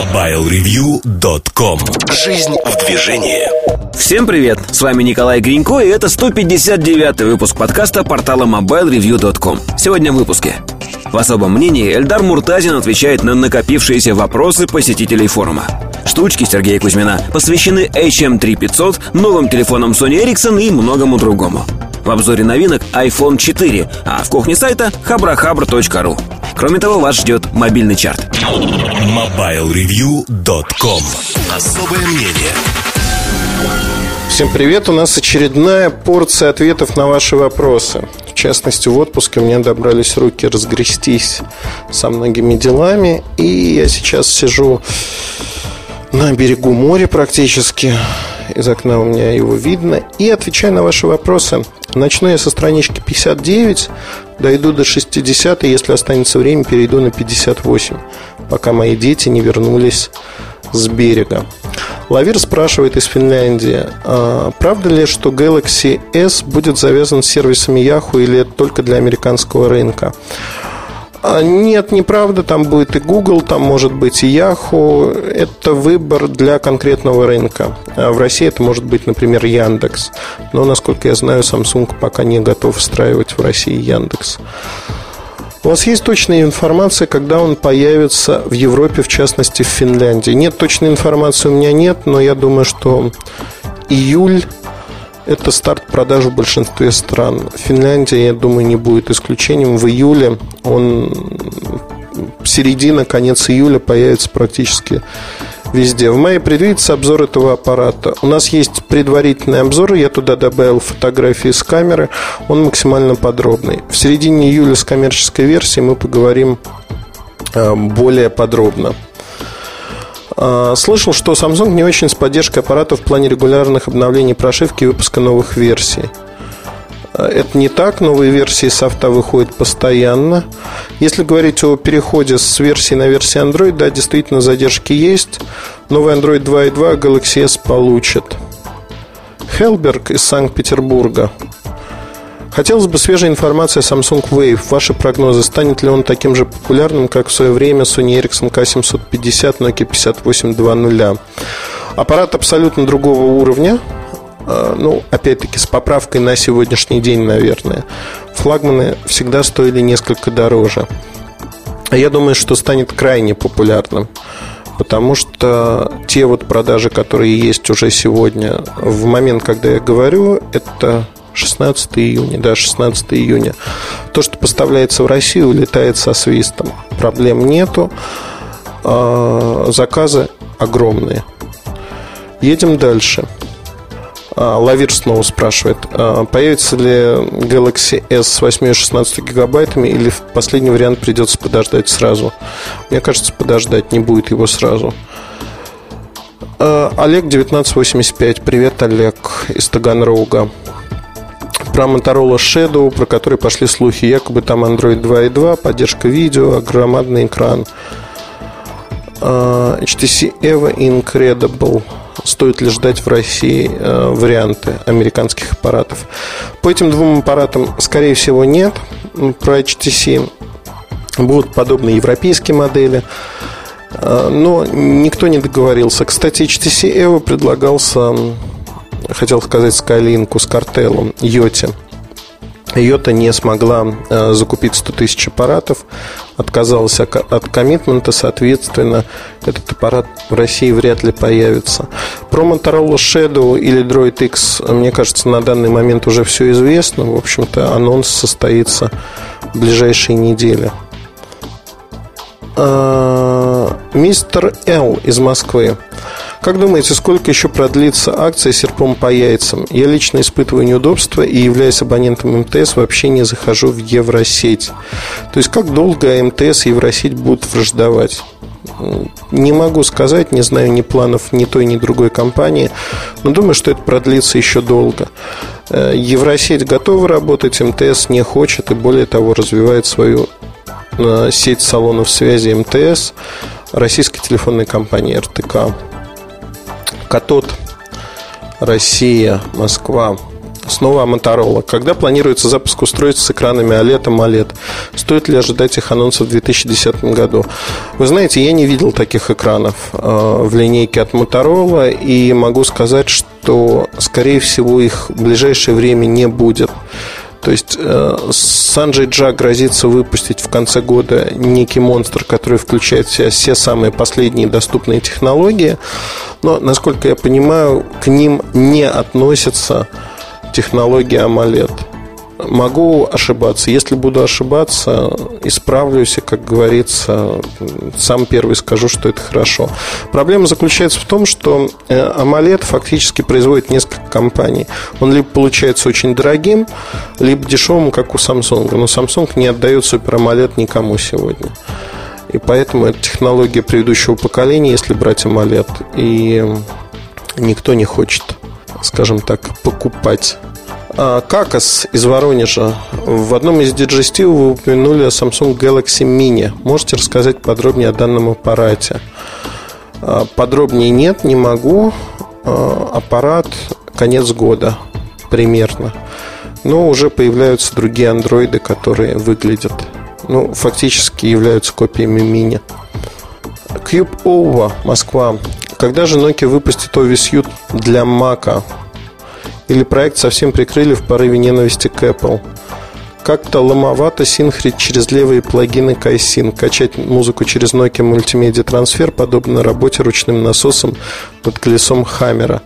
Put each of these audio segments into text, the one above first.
MobileReview.com Жизнь в движении Всем привет! С вами Николай Гринько, и это 159 выпуск подкаста портала MobileReview.com. Сегодня в выпуске. В особом мнении Эльдар Муртазин отвечает на накопившиеся вопросы посетителей форума. Штучки Сергея Кузьмина посвящены HM3500, новым телефонам Sony Ericsson и многому другому. В обзоре новинок iPhone 4, а в кухне сайта habrahabra.ru. Кроме того, вас ждет мобильный чарт. MobileReview.com Особое мнение Всем привет! У нас очередная порция ответов на ваши вопросы. В частности, в отпуске меня добрались руки разгрестись со многими делами. И я сейчас сижу на берегу моря практически. Из окна у меня его видно. И отвечаю на ваши вопросы. Начну я со странички 59, дойду до 60, и если останется время, перейду на 58, пока мои дети не вернулись с берега. Лавир спрашивает из Финляндии, а правда ли, что Galaxy S будет завязан с сервисами Yahoo или это только для американского рынка? А, нет, неправда, там будет и Google, там может быть и Yahoo. Это выбор для конкретного рынка. А в России это может быть, например, Яндекс. Но, насколько я знаю, Samsung пока не готов встраивать в России Яндекс. У вас есть точная информация, когда он появится в Европе, в частности в Финляндии? Нет, точной информации у меня нет, но я думаю, что июль это старт продаж в большинстве стран. Финляндия, я думаю, не будет исключением. В июле он середина, конец июля появится практически везде. В мае предвидится обзор этого аппарата. У нас есть предварительный обзор, я туда добавил фотографии с камеры, он максимально подробный. В середине июля с коммерческой версией мы поговорим э, более подробно. А, слышал, что Samsung не очень с поддержкой аппарата в плане регулярных обновлений прошивки и выпуска новых версий. А, это не так, новые версии софта выходят постоянно. Если говорить о переходе с версии на версию Android, да, действительно задержки есть. Новый Android 2.2 Galaxy S получит. Хелберг из Санкт-Петербурга Хотелось бы свежей информации о Samsung Wave. Ваши прогнозы, станет ли он таким же популярным, как в свое время Sony Ericsson K750, Nokia 5820? Аппарат абсолютно другого уровня. А, ну, опять-таки, с поправкой на сегодняшний день, наверное. Флагманы всегда стоили несколько дороже. Я думаю, что станет крайне популярным потому что те вот продажи, которые есть уже сегодня, в момент, когда я говорю, это 16 июня, да, 16 июня. То, что поставляется в Россию, улетает со свистом. Проблем нету. А, заказы огромные. Едем дальше. А, Лавир снова спрашивает, а, появится ли Galaxy S с 8 и 16 гигабайтами или в последний вариант придется подождать сразу? Мне кажется, подождать не будет его сразу. Олег 1985. Привет, Олег из Таганрога про Motorola Shadow, про который пошли слухи, якобы там Android 2.2, поддержка видео, громадный экран. А, HTC Evo Incredible. Стоит ли ждать в России а, варианты американских аппаратов? По этим двум аппаратам, скорее всего, нет. Про HTC будут подобные европейские модели. А, но никто не договорился. Кстати, HTC Evo предлагался хотел сказать Скайлинку с картелом Йоте. Йота не смогла э, закупить 100 тысяч аппаратов, отказалась от коммитмента, соответственно, этот аппарат в России вряд ли появится. Про Motorola Shadow или Droid X, мне кажется, на данный момент уже все известно. В общем-то, анонс состоится в ближайшие недели. А, мистер Л из Москвы. Как думаете, сколько еще продлится акция серпом по яйцам? Я лично испытываю неудобства и, являясь абонентом МТС, вообще не захожу в Евросеть. То есть, как долго МТС и Евросеть будут враждовать? Не могу сказать, не знаю ни планов ни той, ни другой компании, но думаю, что это продлится еще долго. Э, Евросеть готова работать, МТС не хочет и более того развивает свою э, сеть салонов связи МТС российской телефонной компании РТК. Катод, Россия, Москва. Снова Motorola. Когда планируется запуск устройств с экранами OLED и AMOLED? Стоит ли ожидать их анонсов в 2010 году? Вы знаете, я не видел таких экранов э, в линейке от Motorola и могу сказать, что, скорее всего, их в ближайшее время не будет. То есть э, Санджей Джа грозится выпустить в конце года некий монстр, который включает в себя все самые последние доступные технологии. Но, насколько я понимаю, к ним не относятся технологии AMOLED. Могу ошибаться. Если буду ошибаться, исправлюсь и, как говорится, сам первый скажу, что это хорошо. Проблема заключается в том, что э, AMOLED фактически производит несколько компаний. Он либо получается очень дорогим, либо дешевым, как у Samsung. Но Samsung не отдает Super AMOLED никому сегодня. И поэтому это технология предыдущего поколения, если брать AMOLED. И никто не хочет, скажем так, покупать Какас из Воронежа. В одном из диджестив вы упомянули Samsung Galaxy Mini. Можете рассказать подробнее о данном аппарате? А, подробнее нет, не могу. А, аппарат конец года примерно. Но уже появляются другие андроиды, которые выглядят, ну, фактически являются копиями мини. Cube OVA, Москва. Когда же Nokia выпустит OVSU для Mac? Или проект совсем прикрыли в порыве ненависти к Apple. Как-то ломовато синхрить через левые плагины Kaisin, качать музыку через Nokia Multimedia Transfer, подобно работе ручным насосом под колесом Хаммера.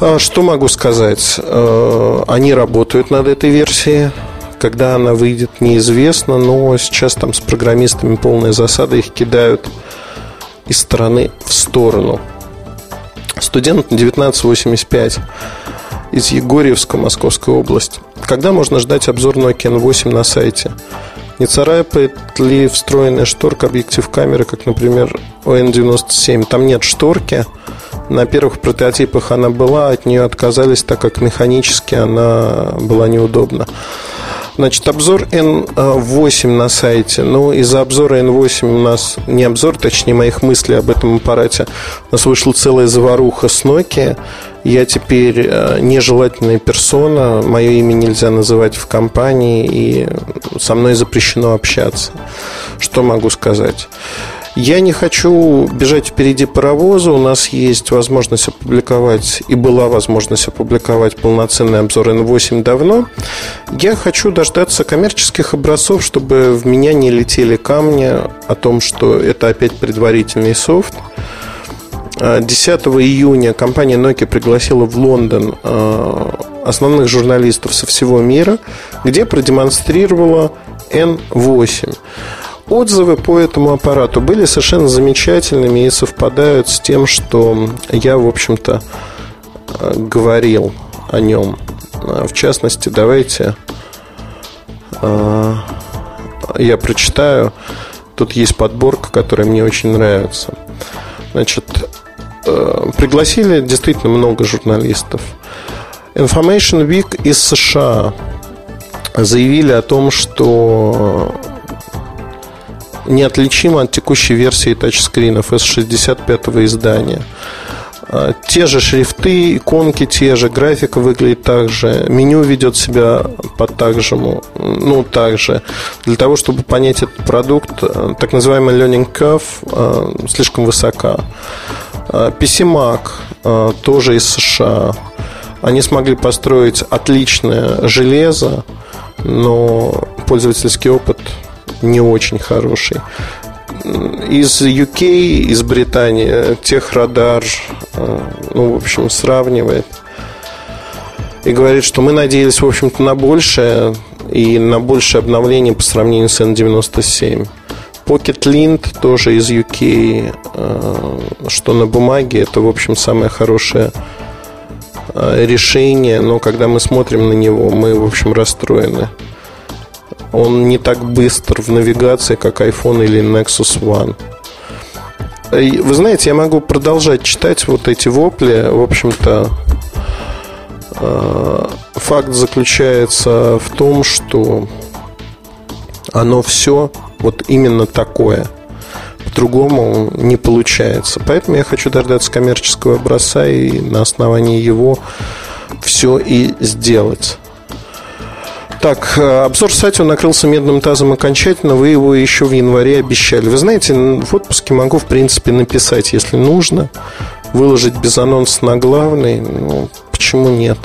А что могу сказать? Э, они работают над этой версией. Когда она выйдет, неизвестно, но сейчас там с программистами полная засада, их кидают из стороны в сторону. Студент 1985 из Егорьевска, Московская область. Когда можно ждать обзор Nokia N8 на сайте? Не царапает ли встроенная шторка объектив камеры, как, например, у N97? Там нет шторки. На первых прототипах она была, от нее отказались, так как механически она была неудобна. Значит, обзор N8 на сайте. Ну, из-за обзора N8 у нас не обзор, точнее, моих мыслей об этом аппарате. У нас вышла целая заваруха с Nokia. Я теперь э, нежелательная персона, мое имя нельзя называть в компании, и со мной запрещено общаться. Что могу сказать? Я не хочу бежать впереди паровоза. У нас есть возможность опубликовать, и была возможность опубликовать полноценный обзор N8 давно. Я хочу дождаться коммерческих образцов, чтобы в меня не летели камни о том, что это опять предварительный софт. 10 июня компания Nokia пригласила в Лондон э, основных журналистов со всего мира, где продемонстрировала N8. Отзывы по этому аппарату были совершенно замечательными и совпадают с тем, что я, в общем-то, э, говорил о нем. Э, в частности, давайте э, я прочитаю. Тут есть подборка, которая мне очень нравится. Значит, пригласили действительно много журналистов. Information Week из США заявили о том, что неотличимо от текущей версии тачскринов S65 издания. А, те же шрифты, иконки те же, графика выглядит так же, меню ведет себя под так же, ну, так же. Для того, чтобы понять этот продукт, э, так называемый learning curve э, слишком высока. PC Mac э, тоже из США. Они смогли построить отличное железо, но пользовательский опыт не очень хороший. Из UK, из Британии, техрадар, э, ну, в общем, сравнивает и говорит, что мы надеялись, в общем-то, на большее и на большее обновление по сравнению с N97. Pocket Lint тоже из UK, э, что на бумаге, это, в общем, самое хорошее э, решение, но когда мы смотрим на него, мы, в общем, расстроены. Он не так быстр в навигации, как iPhone или Nexus One. Вы знаете, я могу продолжать читать вот эти вопли. В общем-то, э, факт заключается в том, что оно все вот именно такое. По-другому не получается. Поэтому я хочу дождаться коммерческого образца и на основании его все и сделать. Так, э, обзор сайта накрылся медным тазом окончательно. Вы его еще в январе обещали. Вы знаете, в отпуске могу, в принципе, написать, если нужно. Выложить без анонса на главный. Ну, почему нет?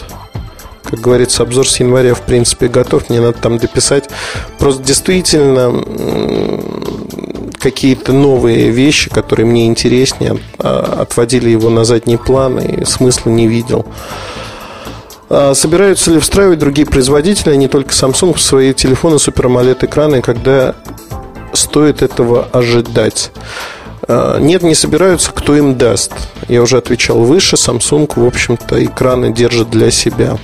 Как говорится, обзор с января, в принципе, готов. Мне надо там дописать. Просто действительно какие-то новые вещи, которые мне интереснее, а, отводили его на задний план и смысла не видел. А собираются ли встраивать другие производители, а не только Samsung, в свои телефоны Super AMOLED экраны, когда стоит этого ожидать? А, нет, не собираются, кто им даст. Я уже отвечал выше, Samsung, в общем-то, экраны держит для себя.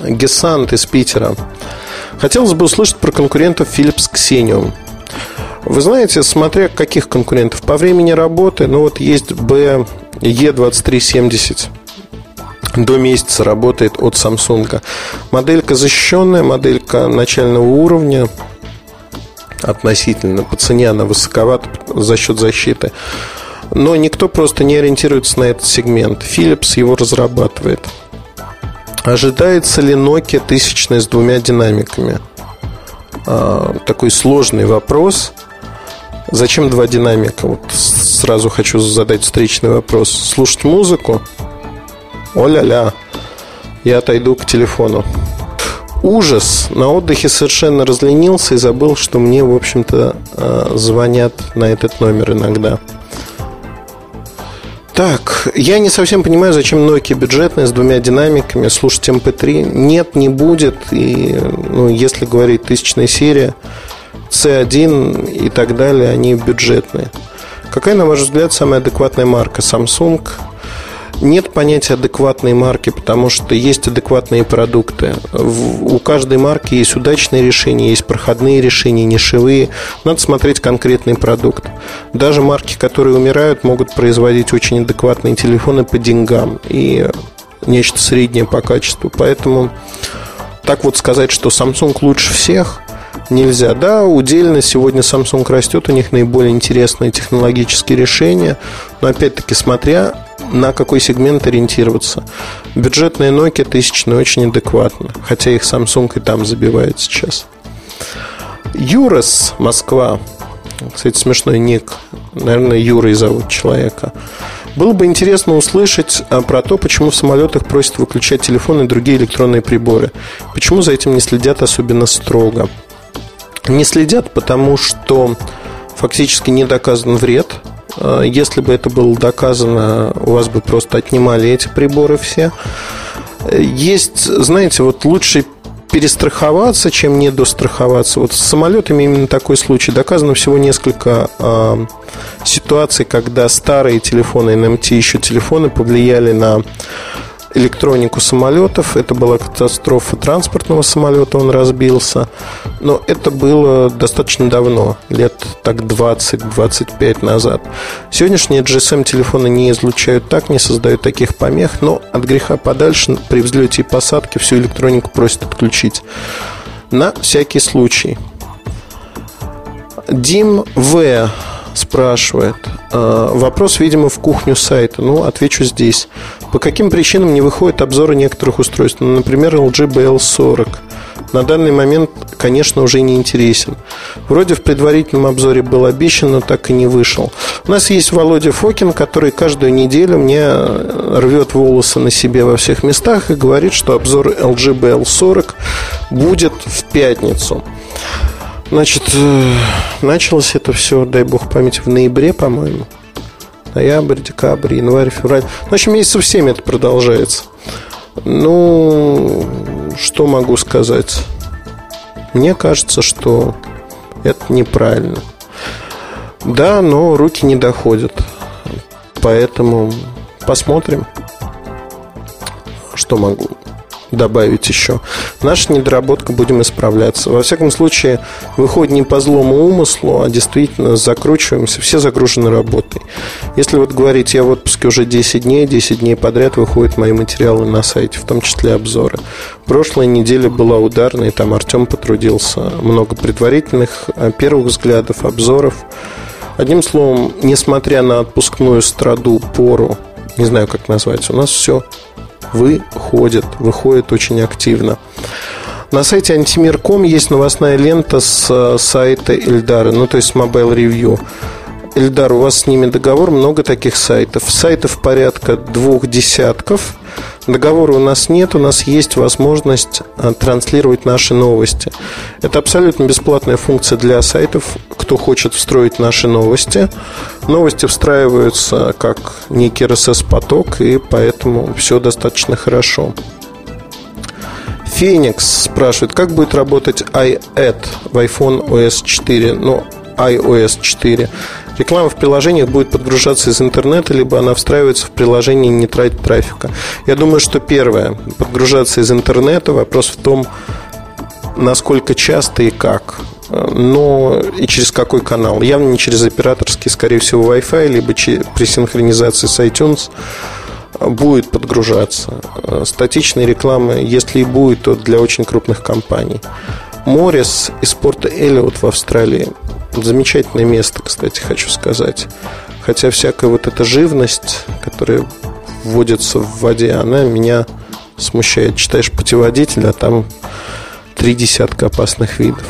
Гесант из Питера. Хотелось бы услышать про конкурентов Philips Xenium. Вы знаете, смотря каких конкурентов, по времени работы, ну вот есть B E2370 до месяца работает от Samsung. Моделька защищенная, моделька начального уровня относительно. По цене она высоковата за счет защиты. Но никто просто не ориентируется на этот сегмент. Philips его разрабатывает. Ожидается ли Nokia тысячная с двумя динамиками? А, такой сложный вопрос. Зачем два динамика? Вот сразу хочу задать встречный вопрос. Слушать музыку о-ля-ля, я отойду к телефону. Ужас. На отдыхе совершенно разленился и забыл, что мне, в общем-то, э, звонят на этот номер иногда. Так, я не совсем понимаю, зачем Nokia бюджетная с двумя динамиками слушать MP3. Эм Нет, не будет. И, ну, если говорить тысячная серия, C1 и так далее, они бюджетные. Какая, на ваш взгляд, самая адекватная марка? Samsung, нет понятия адекватной марки, потому что есть адекватные продукты. У каждой марки есть удачные решения, есть проходные решения, нишевые. Надо смотреть конкретный продукт. Даже марки, которые умирают, могут производить очень адекватные телефоны по деньгам и нечто среднее по качеству. Поэтому так вот сказать, что Samsung лучше всех – нельзя. Да, удельно сегодня Samsung растет, у них наиболее интересные технологические решения, но опять-таки смотря на какой сегмент ориентироваться. Бюджетная Nokia тысячная очень адекватно, хотя их Samsung и там забивает сейчас. Юрос, Москва. Кстати, смешной ник. Наверное, Юрой зовут человека. Было бы интересно услышать а, про то, почему в самолетах просят выключать телефоны и другие электронные приборы. Почему за этим не следят особенно строго? Не следят, потому что фактически не доказан вред если бы это было доказано, у вас бы просто отнимали эти приборы все. Есть, знаете, вот лучше перестраховаться, чем не достраховаться. Вот с самолетами именно такой случай. Доказано всего несколько э, ситуаций, когда старые телефоны, NMT еще телефоны повлияли на электронику самолетов. Это была катастрофа транспортного самолета, он разбился. Но это было достаточно давно, лет так 20-25 назад. Сегодняшние GSM-телефоны не излучают так, не создают таких помех, но от греха подальше при взлете и посадке всю электронику просят отключить. На всякий случай. Дим В спрашивает. «А, вопрос, видимо, в кухню сайта. Ну, отвечу здесь. По каким причинам не выходят обзоры некоторых устройств? Ну, например, LG BL40. На данный момент, конечно, уже не интересен. Вроде в предварительном обзоре был обещан, но так и не вышел. У нас есть Володя Фокин, который каждую неделю мне рвет волосы на себе во всех местах и говорит, что обзор LG BL40 будет в пятницу. Значит, э, началось это все, дай бог памяти, в ноябре, по-моему. Ноябрь, декабрь, январь, февраль. Ну, в общем, месяцев 7 это продолжается. Ну, что могу сказать? Мне кажется, что это неправильно. Да, но руки не доходят. Поэтому посмотрим, что могу добавить еще. Наша недоработка будем исправляться. Во всяком случае, выходит не по злому умыслу, а действительно закручиваемся. Все загружены работой. Если вот говорить, я в отпуске уже 10 дней, 10 дней подряд выходят мои материалы на сайте, в том числе обзоры. Прошлая неделя была ударной, там Артем потрудился. Много предварительных а, первых взглядов, обзоров. Одним словом, несмотря на отпускную страду, пору, не знаю, как назвать, у нас все выходит, выходит очень активно. На сайте Антимир.ком есть новостная лента с э, сайта Эльдара, ну то есть Mobile Review. Эльдар, у вас с ними договор, много таких сайтов. Сайтов порядка двух десятков. Договора у нас нет, у нас есть возможность э, транслировать наши новости. Это абсолютно бесплатная функция для сайтов, кто хочет встроить наши новости. Новости встраиваются как некий RSS-поток, и поэтому все достаточно хорошо. Феникс спрашивает, как будет работать iAd в iPhone OS 4, ну, iOS 4. Реклама в приложениях будет подгружаться из интернета, либо она встраивается в приложение и не тратит трафика. Я думаю, что первое, подгружаться из интернета, вопрос в том, насколько часто и как но и через какой канал. Явно не через операторский, скорее всего, Wi-Fi, либо при синхронизации с iTunes будет подгружаться. Статичной рекламы, если и будет, то для очень крупных компаний. Морис из порта Эллиот в Австралии. Замечательное место, кстати, хочу сказать. Хотя всякая вот эта живность, которая вводится в воде, она меня смущает. Читаешь путеводитель, а там три десятка опасных видов.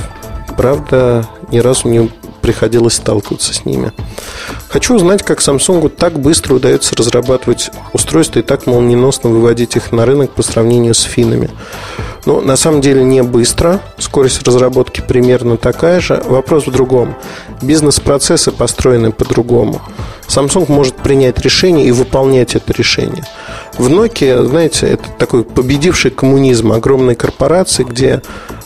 Правда, ни разу не приходилось сталкиваться с ними. Хочу узнать, как Samsung так быстро удается разрабатывать устройства и так молниеносно выводить их на рынок по сравнению с финами. Ну, на самом деле не быстро. Скорость разработки примерно такая же. Вопрос в другом. Бизнес-процессы построены по-другому. Samsung может принять решение и выполнять это решение. В Nokia, знаете, это такой победивший коммунизм огромной корпорации, где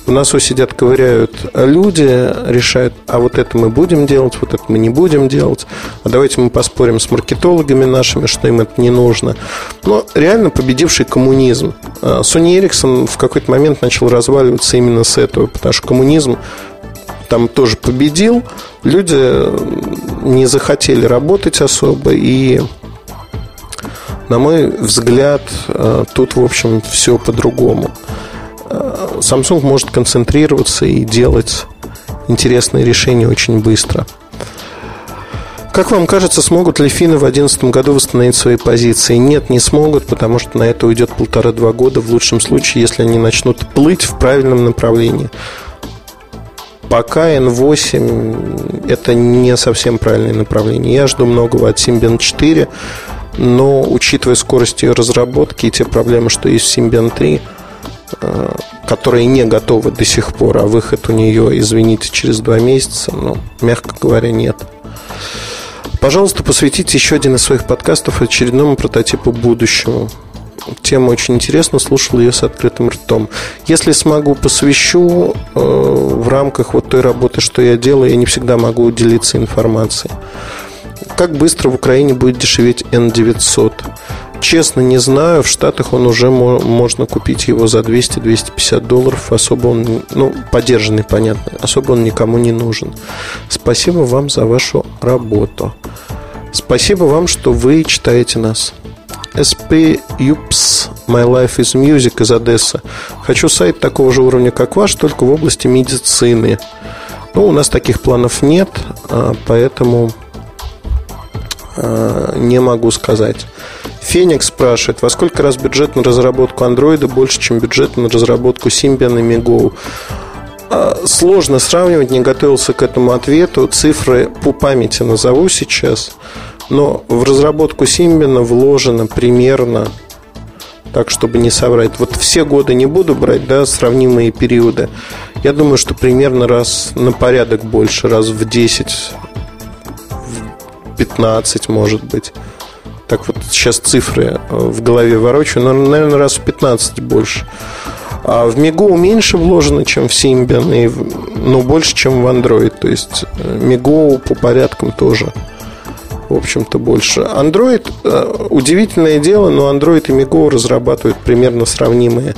в носу сидят, ковыряют люди, решают, а вот это мы будем делать, вот это мы не будем делать, а давайте мы поспорим с маркетологами нашими, что им это не нужно. Но реально победивший коммунизм. А Sony Ericsson в какой-то момент начал разваливаться именно с этого, потому что коммунизм там тоже победил, люди не захотели работать особо, и, на мой взгляд, а, тут, в общем, все по-другому. Samsung может концентрироваться и делать интересные решения очень быстро. Как вам кажется, смогут ли финны в 2011 году восстановить свои позиции? Нет, не смогут, потому что на это уйдет полтора-два года, в лучшем случае, если они начнут плыть в правильном направлении. Пока N8 это не совсем правильное направление. Я жду многого от Symbian 4, но учитывая скорость ее разработки и те проблемы, что есть в Symbian 3, Э, которые не готовы до сих пор, а выход у нее, извините, через два месяца, ну, мягко говоря, нет. Пожалуйста, посвятите еще один из своих подкастов очередному прототипу будущего. Тема очень интересна, слушал ее с открытым ртом. Если смогу, посвящу э, в рамках вот той работы, что я делаю, я не всегда могу делиться информацией. Как быстро в Украине будет дешеветь N900? Честно, не знаю. В Штатах он уже можно купить его за 200-250 долларов. Особо он, ну, поддержанный, понятно. Особо он никому не нужен. Спасибо вам за вашу работу. Спасибо вам, что вы читаете нас. SP Юпс My Life is Music из Одессы. Хочу сайт такого же уровня, как ваш, только в области медицины. Ну, у нас таких планов нет, а, поэтому а, не могу сказать. Феникс спрашивает, во сколько раз бюджет на разработку андроида больше, чем бюджет на разработку Symbian и MiGo? Сложно сравнивать, не готовился к этому ответу. Цифры по памяти назову сейчас. Но в разработку Symbian вложено примерно так, чтобы не соврать. Вот все годы не буду брать, да, сравнимые периоды. Я думаю, что примерно раз на порядок больше, раз в 10, в 15, может быть так вот сейчас цифры э, в голове ворочаю, но, наверное, раз в 15 больше. А в Мигу меньше вложено, чем в Symbian, и, но больше, чем в Android. То есть э, по порядкам тоже, в общем-то, больше. Android, э, удивительное дело, но Android и Migo разрабатывают примерно сравнимые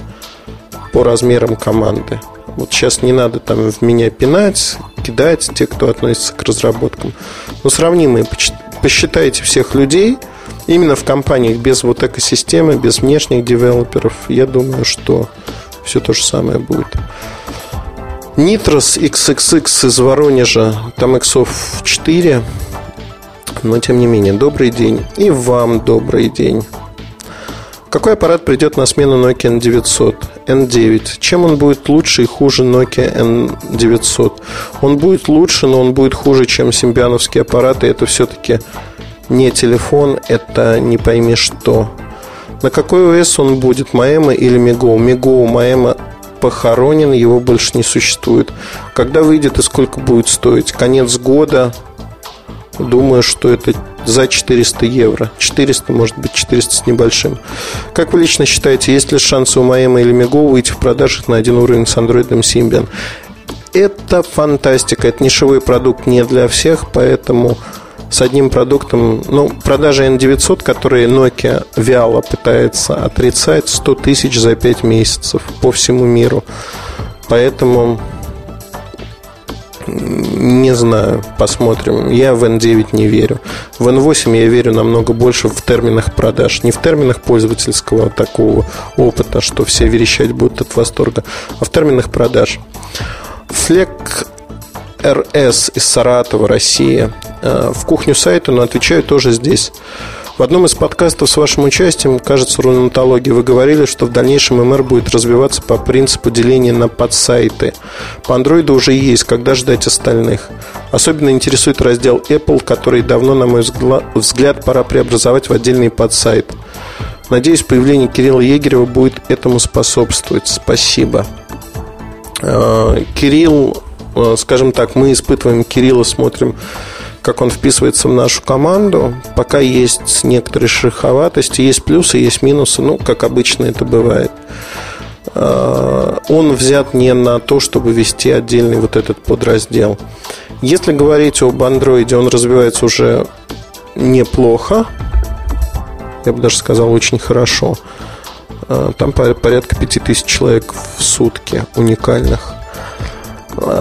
по размерам команды. Вот сейчас не надо там в меня пинать, кидать те, кто относится к разработкам. Но сравнимые. Посчитайте всех людей – именно в компаниях без вот экосистемы, без внешних девелоперов, я думаю, что все то же самое будет. Nitros XXX из Воронежа, там иксов 4, но тем не менее, добрый день. И вам добрый день. Какой аппарат придет на смену Nokia N900? N9. Чем он будет лучше и хуже Nokia N900? Он будет лучше, но он будет хуже, чем симбиановские аппараты. Это все-таки не телефон, это не пойми что. На какой ОС он будет, Маэма или Миго? Миго, Маэма похоронен, его больше не существует. Когда выйдет и сколько будет стоить? Конец года, Думаю, что это за 400 евро. 400, может быть, 400 с небольшим. Как вы лично считаете, есть ли шансы у Маэма или Мего выйти в продажах на один уровень с андроидом Symbian? Это фантастика. Это нишевой продукт не для всех, поэтому с одним продуктом, ну, продажа N900, которые Nokia вяло пытается отрицать, 100 тысяч за 5 месяцев по всему миру. Поэтому не знаю, посмотрим. Я в N9 не верю. В N8 я верю намного больше в терминах продаж. Не в терминах пользовательского такого опыта, что все верещать будут от восторга, а в терминах продаж. Флек РС из Саратова, Россия. Э, в кухню сайта, но отвечаю тоже здесь. В одном из подкастов с вашим участием, кажется, рунатологии, вы говорили, что в дальнейшем МР будет развиваться по принципу деления на подсайты. По андроиду уже есть, когда ждать остальных? Особенно интересует раздел Apple, который давно, на мой взгляд, пора преобразовать в отдельный подсайт. Надеюсь, появление Кирилла Егерева будет этому способствовать. Спасибо. Э, Кирилл, скажем так, мы испытываем Кирилла, смотрим как он вписывается в нашу команду. Пока есть некоторые шероховатости, есть плюсы, есть минусы, ну, как обычно это бывает. А, он взят не на то, чтобы вести отдельный вот этот подраздел. Если говорить об андроиде, он развивается уже неплохо. Я бы даже сказал, очень хорошо. А, там порядка 5000 человек в сутки уникальных.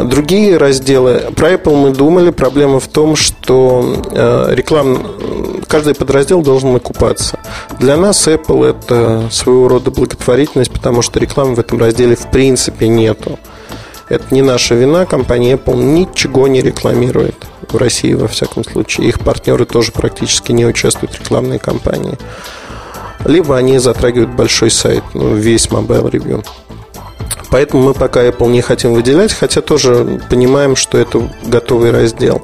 Другие разделы. Про Apple мы думали. Проблема в том, что э, реклам... каждый подраздел должен окупаться. Для нас Apple это своего рода благотворительность, потому что рекламы в этом разделе в принципе нету. Это не наша вина. Компания Apple ничего не рекламирует в России, во всяком случае. Их партнеры тоже практически не участвуют в рекламной кампании. Либо они затрагивают большой сайт, ну, весь Mobile Review. Поэтому мы пока Apple не хотим выделять, хотя тоже понимаем, что это готовый раздел.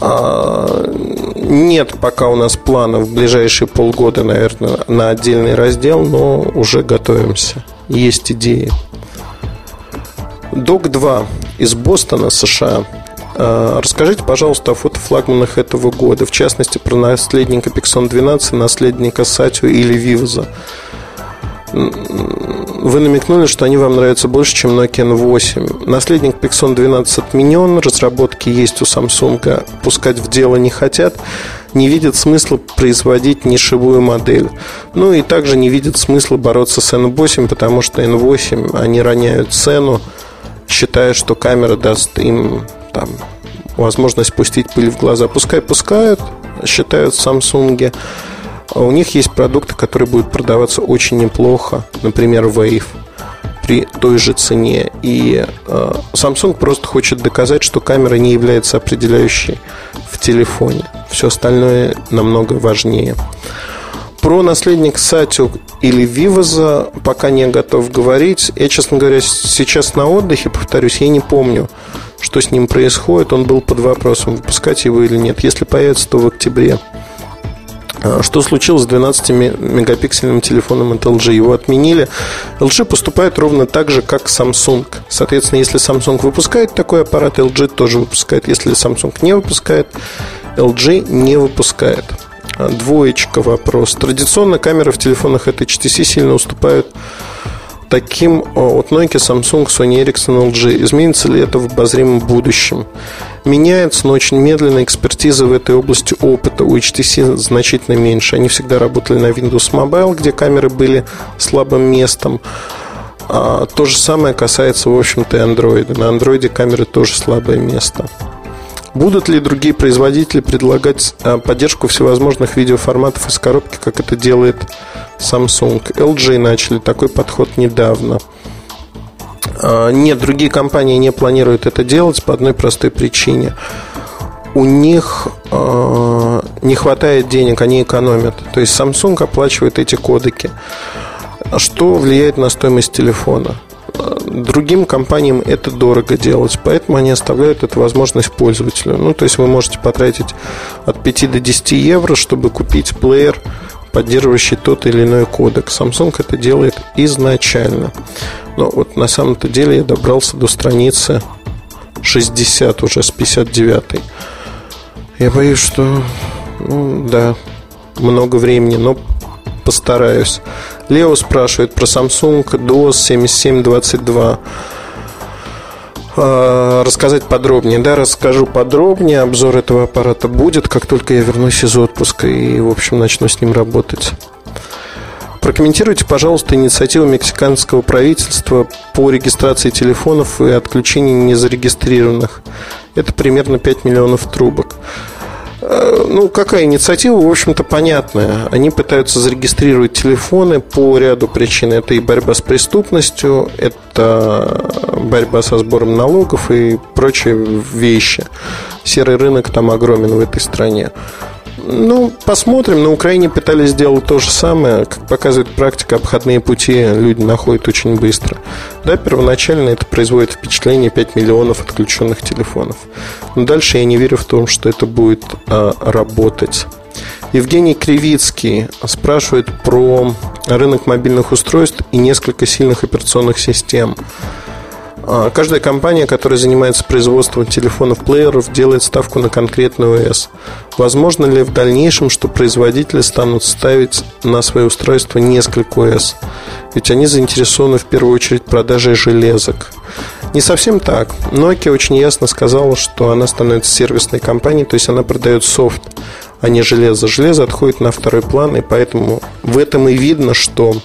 А, нет пока у нас планов в ближайшие полгода, наверное, на отдельный раздел, но уже готовимся. Есть идеи. Док 2 из Бостона, США. А, расскажите, пожалуйста, о фотофлагманах этого года, в частности, про наследника Pixon 12, наследника Сатио или Вивза вы намекнули, что они вам нравятся больше, чем Nokia N8. Наследник Pixon 12 отменен, разработки есть у Samsung, пускать в дело не хотят, не видят смысла производить нишевую модель. Ну и также не видят смысла бороться с N8, потому что N8 они роняют цену, считая, что камера даст им там, возможность пустить пыль в глаза. Пускай пускают, считают в Samsung. А у них есть продукты, которые будут продаваться очень неплохо, например, Wave при той же цене. И э, Samsung просто хочет доказать, что камера не является определяющей в телефоне. Все остальное намного важнее. Про наследник Сатю или Вивоза пока не готов говорить. Я, честно говоря, сейчас на отдыхе, повторюсь, я не помню, что с ним происходит. Он был под вопросом, выпускать его или нет. Если появится, то в октябре. А, что случилось с 12-мегапиксельным телефоном от LG? Его отменили. LG поступает ровно так же, как Samsung. Соответственно, если Samsung выпускает такой аппарат, LG тоже выпускает. Если Samsung не выпускает, LG не выпускает. Двоечка вопрос. Традиционно камеры в телефонах от HTC сильно уступают таким от Nokia, Samsung, Sony Ericsson, LG. Изменится ли это в обозримом будущем? Меняется, но очень медленно. Экспертиза в этой области опыта у HTC значительно меньше. Они всегда работали на Windows Mobile, где камеры были слабым местом. А то же самое касается, в общем-то, и Android. На Android камеры тоже слабое место. Будут ли другие производители предлагать а, поддержку всевозможных видеоформатов из коробки, как это делает Samsung? LG начали такой подход недавно. А, нет, другие компании не планируют это делать по одной простой причине. У них а, не хватает денег, они экономят. То есть Samsung оплачивает эти кодеки. Что влияет на стоимость телефона? Другим компаниям это дорого делать, поэтому они оставляют эту возможность пользователю. Ну, то есть вы можете потратить от 5 до 10 евро, чтобы купить плеер, поддерживающий тот или иной кодек. Samsung это делает изначально. Но вот на самом-то деле я добрался до страницы 60 уже с 59. Я боюсь, что, ну, да, много времени, но постараюсь. Лео спрашивает про Samsung DOS 7722. А, рассказать подробнее. Да, расскажу подробнее. Обзор этого аппарата будет, как только я вернусь из отпуска и, в общем, начну с ним работать. Прокомментируйте, пожалуйста, инициативу мексиканского правительства по регистрации телефонов и отключению незарегистрированных. Это примерно 5 миллионов трубок. Э, ну, какая инициатива, в общем-то, понятная. Они пытаются зарегистрировать телефоны по ряду причин. Это и борьба с преступностью, это борьба со сбором налогов и прочие вещи. Серый рынок там огромен в этой стране. Ну, посмотрим. На Украине пытались сделать то же самое. Как показывает практика, обходные пути люди находят очень быстро. Да, первоначально это производит впечатление 5 миллионов отключенных телефонов. Но дальше я не верю в том, что это будет а, работать. Евгений Кривицкий спрашивает про рынок мобильных устройств и несколько сильных операционных систем. А, каждая компания, которая занимается производством телефонов-плееров, делает ставку на конкретный ОС. Возможно ли в дальнейшем, что производители станут ставить на свои устройства несколько ОС? Ведь они заинтересованы в первую очередь в продаже железок. Не совсем так. Nokia очень ясно сказала, что она становится сервисной компанией, то есть она продает софт, а не железо. Железо отходит на второй план, и поэтому в этом и видно, что,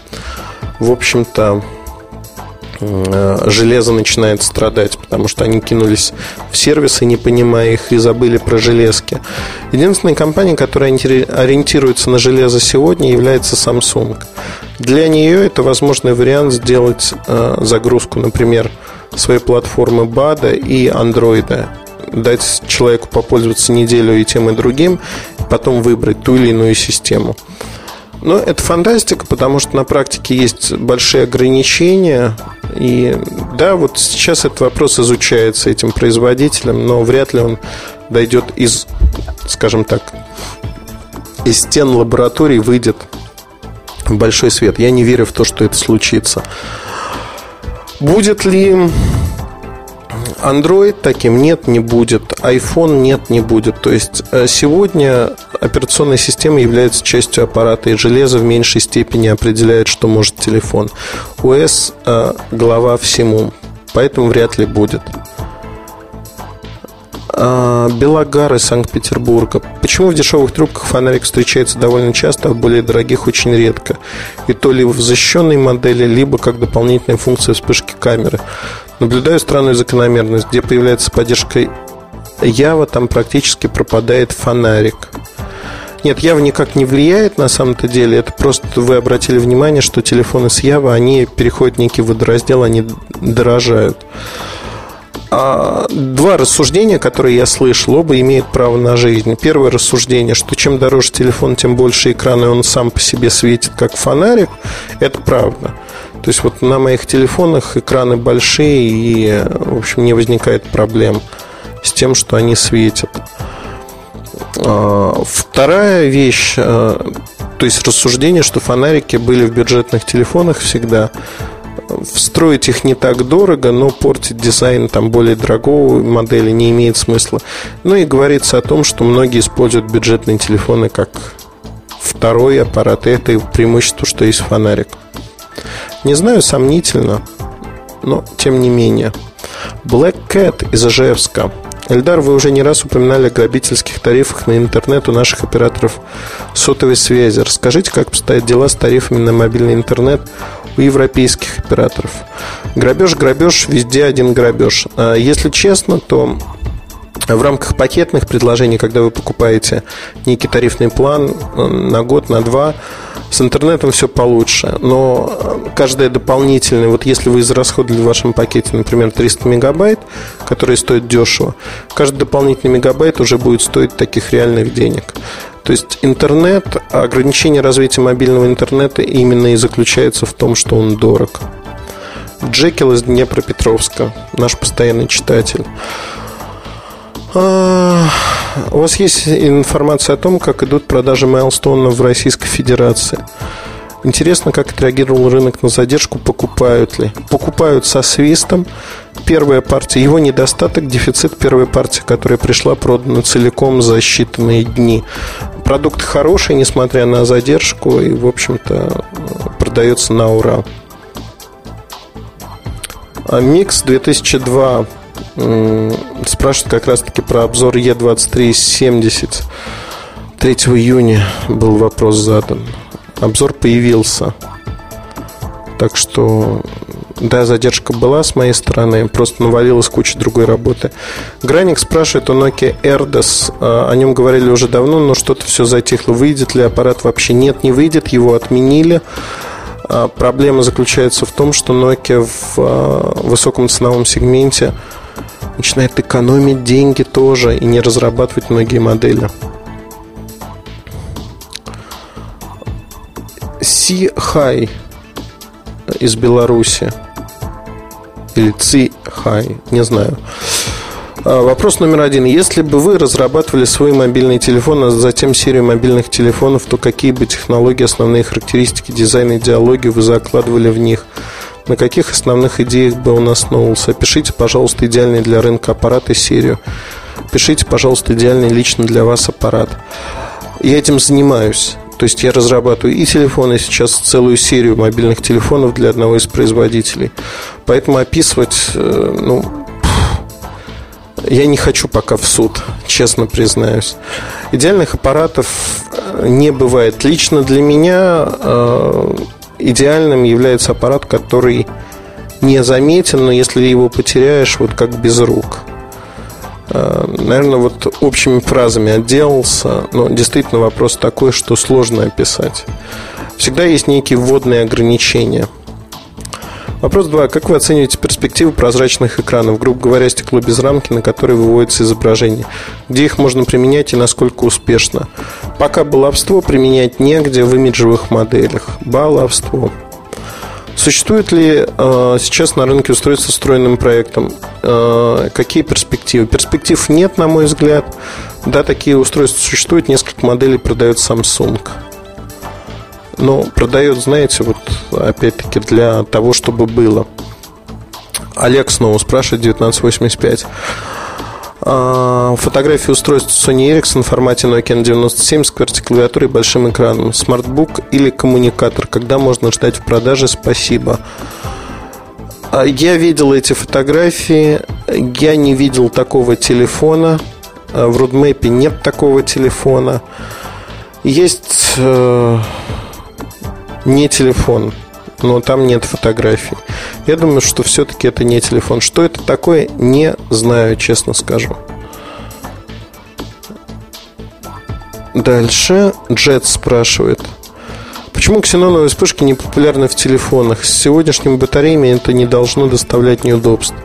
в общем-то, железо начинает страдать, потому что они кинулись в сервисы, не понимая их, и забыли про железки. Единственная компания, которая ориентируется на железо сегодня, является Samsung. Для нее это возможный вариант сделать э, загрузку, например, своей платформы BAD и Android дать человеку попользоваться неделю и тем, и другим, потом выбрать ту или иную систему. Но это фантастика, потому что на практике есть большие ограничения. И да, вот сейчас этот вопрос изучается этим производителем, но вряд ли он дойдет из, скажем так, из стен лабораторий, выйдет в большой свет. Я не верю в то, что это случится. Будет ли Android таким нет, не будет. iPhone нет, не будет. То есть э, сегодня операционная система является частью аппарата, и железо в меньшей степени определяет, что может телефон. ОС э, глава всему, поэтому вряд ли будет. А, Белогар из Санкт-Петербурга. Почему в дешевых трубках фонарик встречается довольно часто, а в более дорогих очень редко? И то ли в защищенной модели, либо как дополнительная функция вспышки камеры. Наблюдаю странную закономерность. Где появляется поддержка Ява, там практически пропадает фонарик. Нет, Ява никак не влияет на самом-то деле. Это просто вы обратили внимание, что телефоны с Ява, они переходят в некий водораздел, они дорожают. А, два рассуждения, которые я слышал, оба имеют право на жизнь. Первое рассуждение, что чем дороже телефон, тем больше экрана, и он сам по себе светит, как фонарик. Это правда. То есть вот на моих телефонах экраны большие и, в общем, не возникает проблем с тем, что они светят. А, вторая вещь, а, то есть рассуждение, что фонарики были в бюджетных телефонах всегда. Встроить их не так дорого, но портить дизайн там более дорогого модели не имеет смысла. Ну и говорится о том, что многие используют бюджетные телефоны как второй аппарат, и это преимущество, что есть фонарик. Не знаю, сомнительно, но тем не менее. Black Cat из Ижевска. Эльдар, вы уже не раз упоминали о грабительских тарифах на интернет у наших операторов сотовой связи. Расскажите, как обстоят дела с тарифами на мобильный интернет у европейских операторов. Грабеж, грабеж, везде один грабеж. А если честно, то в рамках пакетных предложений, когда вы покупаете некий тарифный план э, на год, на два, с интернетом все получше, но каждое дополнительное, вот если вы израсходовали в вашем пакете, например, 300 мегабайт, которые стоят дешево, каждый дополнительный мегабайт уже будет стоить таких реальных денег. То есть интернет, ограничение развития мобильного интернета именно и заключается в том, что он дорог. Джекил из Днепропетровска, наш постоянный читатель. У вас есть информация о том, как идут продажи Майлстона в Российской Федерации? Интересно, как отреагировал рынок на задержку, покупают ли. Покупают со свистом. Первая партия, его недостаток, дефицит первой партии, которая пришла, продана целиком за считанные дни. Продукт хороший, несмотря на задержку, и, в общем-то, продается на ура. А Микс 2002 спрашивают как раз-таки про обзор Е2370. 3 июня был вопрос задан. Обзор появился. Так что, да, задержка была с моей стороны, просто навалилась куча другой работы. Граник спрашивает о Nokia Erdos. А, о нем говорили уже давно, но что-то все затихло. Выйдет ли аппарат вообще? Нет, не выйдет, его отменили. А, проблема заключается в том, что Nokia в а, высоком ценовом сегменте начинает экономить деньги тоже и не разрабатывать многие модели. Си Хай из Беларуси или Ци Хай, не знаю. А, вопрос номер один. Если бы вы разрабатывали свой мобильный телефон, а затем серию мобильных телефонов, то какие бы технологии, основные характеристики, дизайн, идеологию вы закладывали в них? На каких основных идеях бы он основывался? Пишите, пожалуйста, идеальный для рынка аппарат и серию. Пишите, пожалуйста, идеальный лично для вас аппарат. Я этим занимаюсь. То есть я разрабатываю и телефоны, сейчас целую серию мобильных телефонов для одного из производителей. Поэтому описывать, э, ну, я не хочу пока в суд, честно признаюсь. Идеальных аппаратов э, не бывает. Лично для меня э, идеальным является аппарат, который не заметен, но если его потеряешь, вот как без рук. Э, наверное, вот общими фразами отделался, но действительно вопрос такой, что сложно описать. Всегда есть некие вводные ограничения. Вопрос 2. Как вы оцениваете перспективы прозрачных экранов, грубо говоря, стекло без рамки, на которое выводится изображение? Где их можно применять и насколько успешно? Пока баловство применять негде в имиджевых моделях. Баловство. Существует ли э, сейчас на рынке устройство с встроенным проектом? Э, какие перспективы? Перспектив нет, на мой взгляд. Да, такие устройства существуют. Несколько моделей продает Samsung. Но продает, знаете, вот опять-таки для того, чтобы было. Олег снова спрашивает 1985. А, фотографии устройств Sony Ericsson в формате Nokia N97 с QWERTY и большим экраном. Смартбук или коммуникатор. Когда можно ждать в продаже? Спасибо. А, я видел эти фотографии. Я не видел такого телефона. А, в Рудмэпе нет такого телефона. Есть э, не телефон, но там нет фотографий. Я думаю, что все-таки это не телефон. Что это такое, не знаю, честно скажу. Дальше Джет спрашивает. Почему ксеноновые вспышки не популярны в телефонах? С сегодняшними батареями это не должно доставлять неудобств.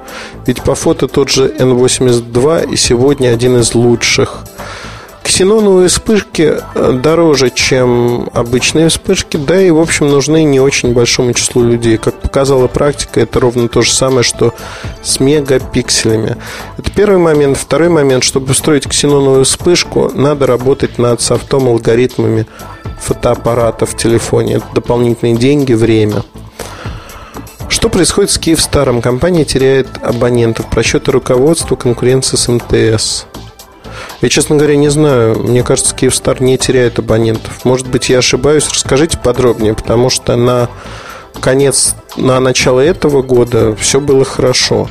Ведь по фото тот же N82 и сегодня один из лучших. Ксеноновые вспышки э, дороже, чем обычные вспышки, да и, в общем, нужны не очень большому числу людей. Как показала практика, это ровно то же самое, что с мегапикселями. Это первый момент. Второй момент, чтобы устроить ксеноновую вспышку, надо работать над софтом, алгоритмами фотоаппарата в телефоне. Это дополнительные деньги, время. Что происходит с Киевстаром? Компания теряет абонентов, просчеты руководства, конкуренция с МТС. Я, честно говоря, не знаю. Мне кажется, Киевстар не теряет абонентов. Может быть, я ошибаюсь. Расскажите подробнее, потому что на конец, на начало этого года все было хорошо.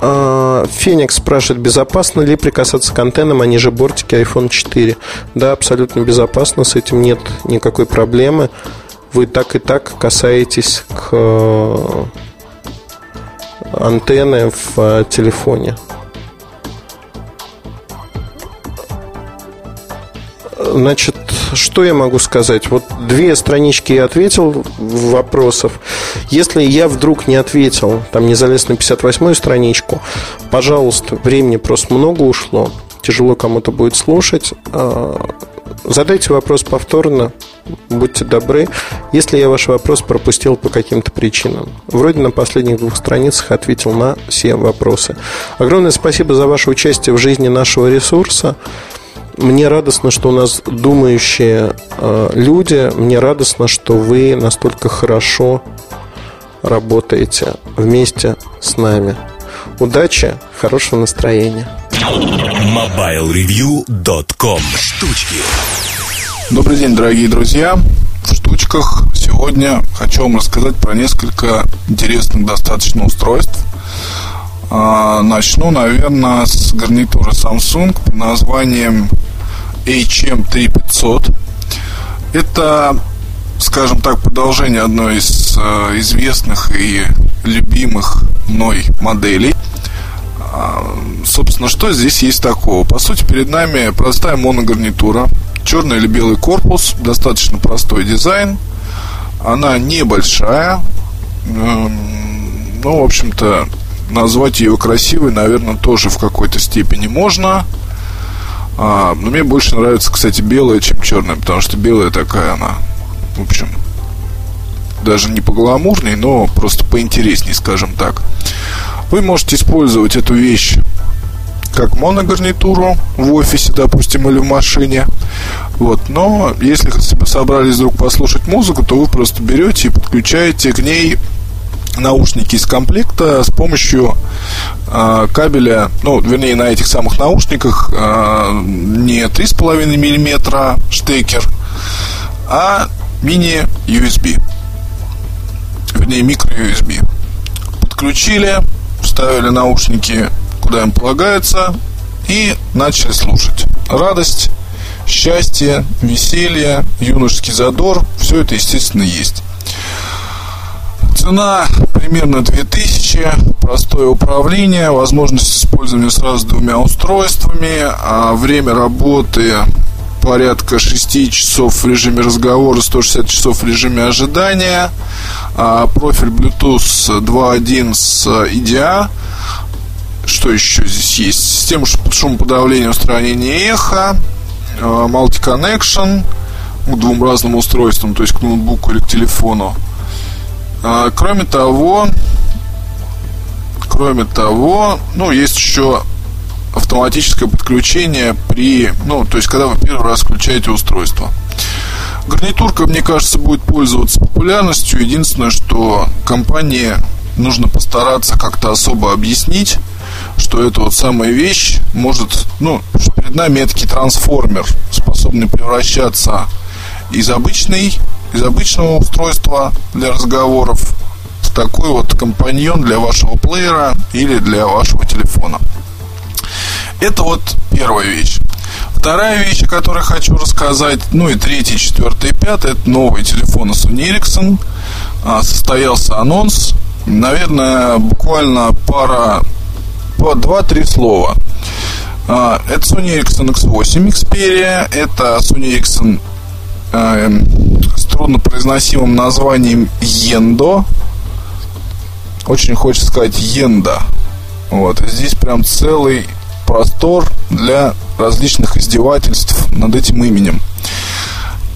А, Феникс спрашивает, безопасно ли прикасаться к антеннам, а ниже бортики iPhone 4? Да, абсолютно безопасно, с этим нет никакой проблемы. Вы так и так касаетесь к антенны в э, телефоне. Значит, что я могу сказать? Вот две странички я ответил вопросов. Если я вдруг не ответил, там не залез на 58-ю страничку, пожалуйста, времени просто много ушло. тяжело кому-то будет слушать. Задайте вопрос повторно, будьте добры. Если я ваш вопрос пропустил по каким-то причинам. Вроде на последних двух страницах ответил на все вопросы. Огромное спасибо за ваше участие в жизни нашего ресурса. Мне радостно, что у нас думающие э, люди. Мне радостно, что вы настолько хорошо работаете вместе с нами. Удачи, хорошего настроения. MobileReview.com Штучки Добрый день, дорогие друзья. В штучках сегодня хочу вам рассказать про несколько интересных достаточно устройств. А, начну, наверное, с гарнитуры Samsung под названием HM3500. Это, скажем так, продолжение одной из э, известных и любимых мной моделей. А, собственно, что здесь есть такого? По сути, перед нами простая моногарнитура, черный или белый корпус, достаточно простой дизайн. Она небольшая, эм, ну, в общем-то, назвать ее красивой, наверное, тоже в какой-то степени можно. А, но мне больше нравится, кстати, белая, чем черная, потому что белая такая она, в общем, даже не по гламурней, но просто поинтересней, скажем так. Вы можете использовать эту вещь как моногарнитуру в офисе, допустим, или в машине. Вот. Но если собрались вдруг послушать музыку, то вы просто берете и подключаете к ней наушники из комплекта с помощью э, кабеля, ну, вернее, на этих самых наушниках э, не 3,5 мм штекер, а мини-USB. Вернее, микро-USB. Подключили, вставили наушники куда им полагается и начали слушать. Радость, счастье, веселье, юношеский задор, все это, естественно, есть. Цена примерно 2000, простое управление, возможность использования сразу двумя устройствами, а время работы порядка 6 часов в режиме разговора, 160 часов в режиме ожидания, а профиль Bluetooth 2.1 с EDA, что еще здесь есть? Система шумоподавления, устранения эхо, а, multi-connection к двум разным устройствам, то есть к ноутбуку или к телефону. А, кроме того, кроме того, ну, есть еще автоматическое подключение при, ну, то есть когда вы первый раз включаете устройство. Гарнитурка, мне кажется, будет пользоваться популярностью. Единственное, что компании нужно постараться как-то особо объяснить, что эта вот самая вещь может, ну, перед нами этакий трансформер, способный превращаться из обычной из обычного устройства для разговоров в такой вот компаньон для вашего плеера или для вашего телефона. Это вот первая вещь. Вторая вещь, о которой хочу рассказать, ну и третья, четвертая пятая, это новый телефон Sony Ericsson. А, состоялся анонс. Наверное, буквально пара, по два-три слова. А, это Sony Ericsson X8 Xperia, это Sony Ericsson э, с труднопроизносимым названием Yendo. Очень хочется сказать Йенда. Вот. Здесь прям целый простор для различных издевательств над этим именем.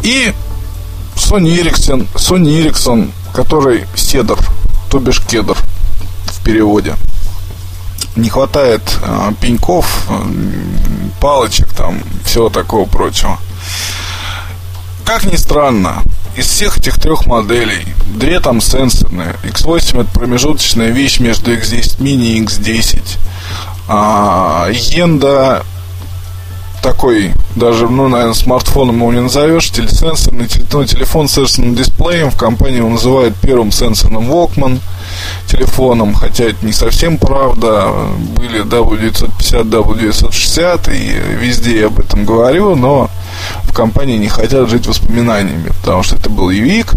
И Sony Ericsson, Sony Ericsson, который седр, то бишь кедр в переводе. Не хватает э, пеньков, э, палочек, там, всего такого прочего. Как ни странно, из всех этих трех моделей, две там сенсорные, X8 это промежуточная вещь между X10 mini и X10. А, Йенда такой, даже, ну, наверное, смартфоном его не назовешь, сенсорный, ну, телефон с сенсорным дисплеем, в компании его называют первым сенсорным Walkman телефоном, хотя это не совсем правда, были W950, W960, и везде я об этом говорю, но в компании не хотят жить воспоминаниями, потому что это был UIC,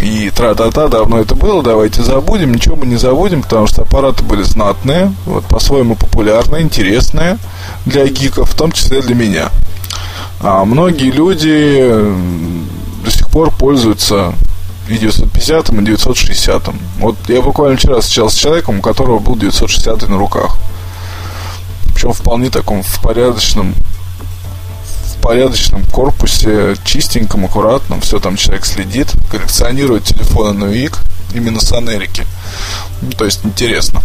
и тра-та-та, давно это было, давайте забудем, ничего мы не забудем, потому что аппараты были знатные, вот, по-своему популярные, интересные для гиков, в том числе для меня. А многие люди до сих пор пользуются и 950 и 960. Вот я буквально вчера встречался с человеком, у которого был 960 на руках. причем вполне таком в порядочном порядочном корпусе, чистеньком, аккуратном, все там человек следит, коллекционирует телефоны УИК, именно с Америки. Ну, то есть интересно.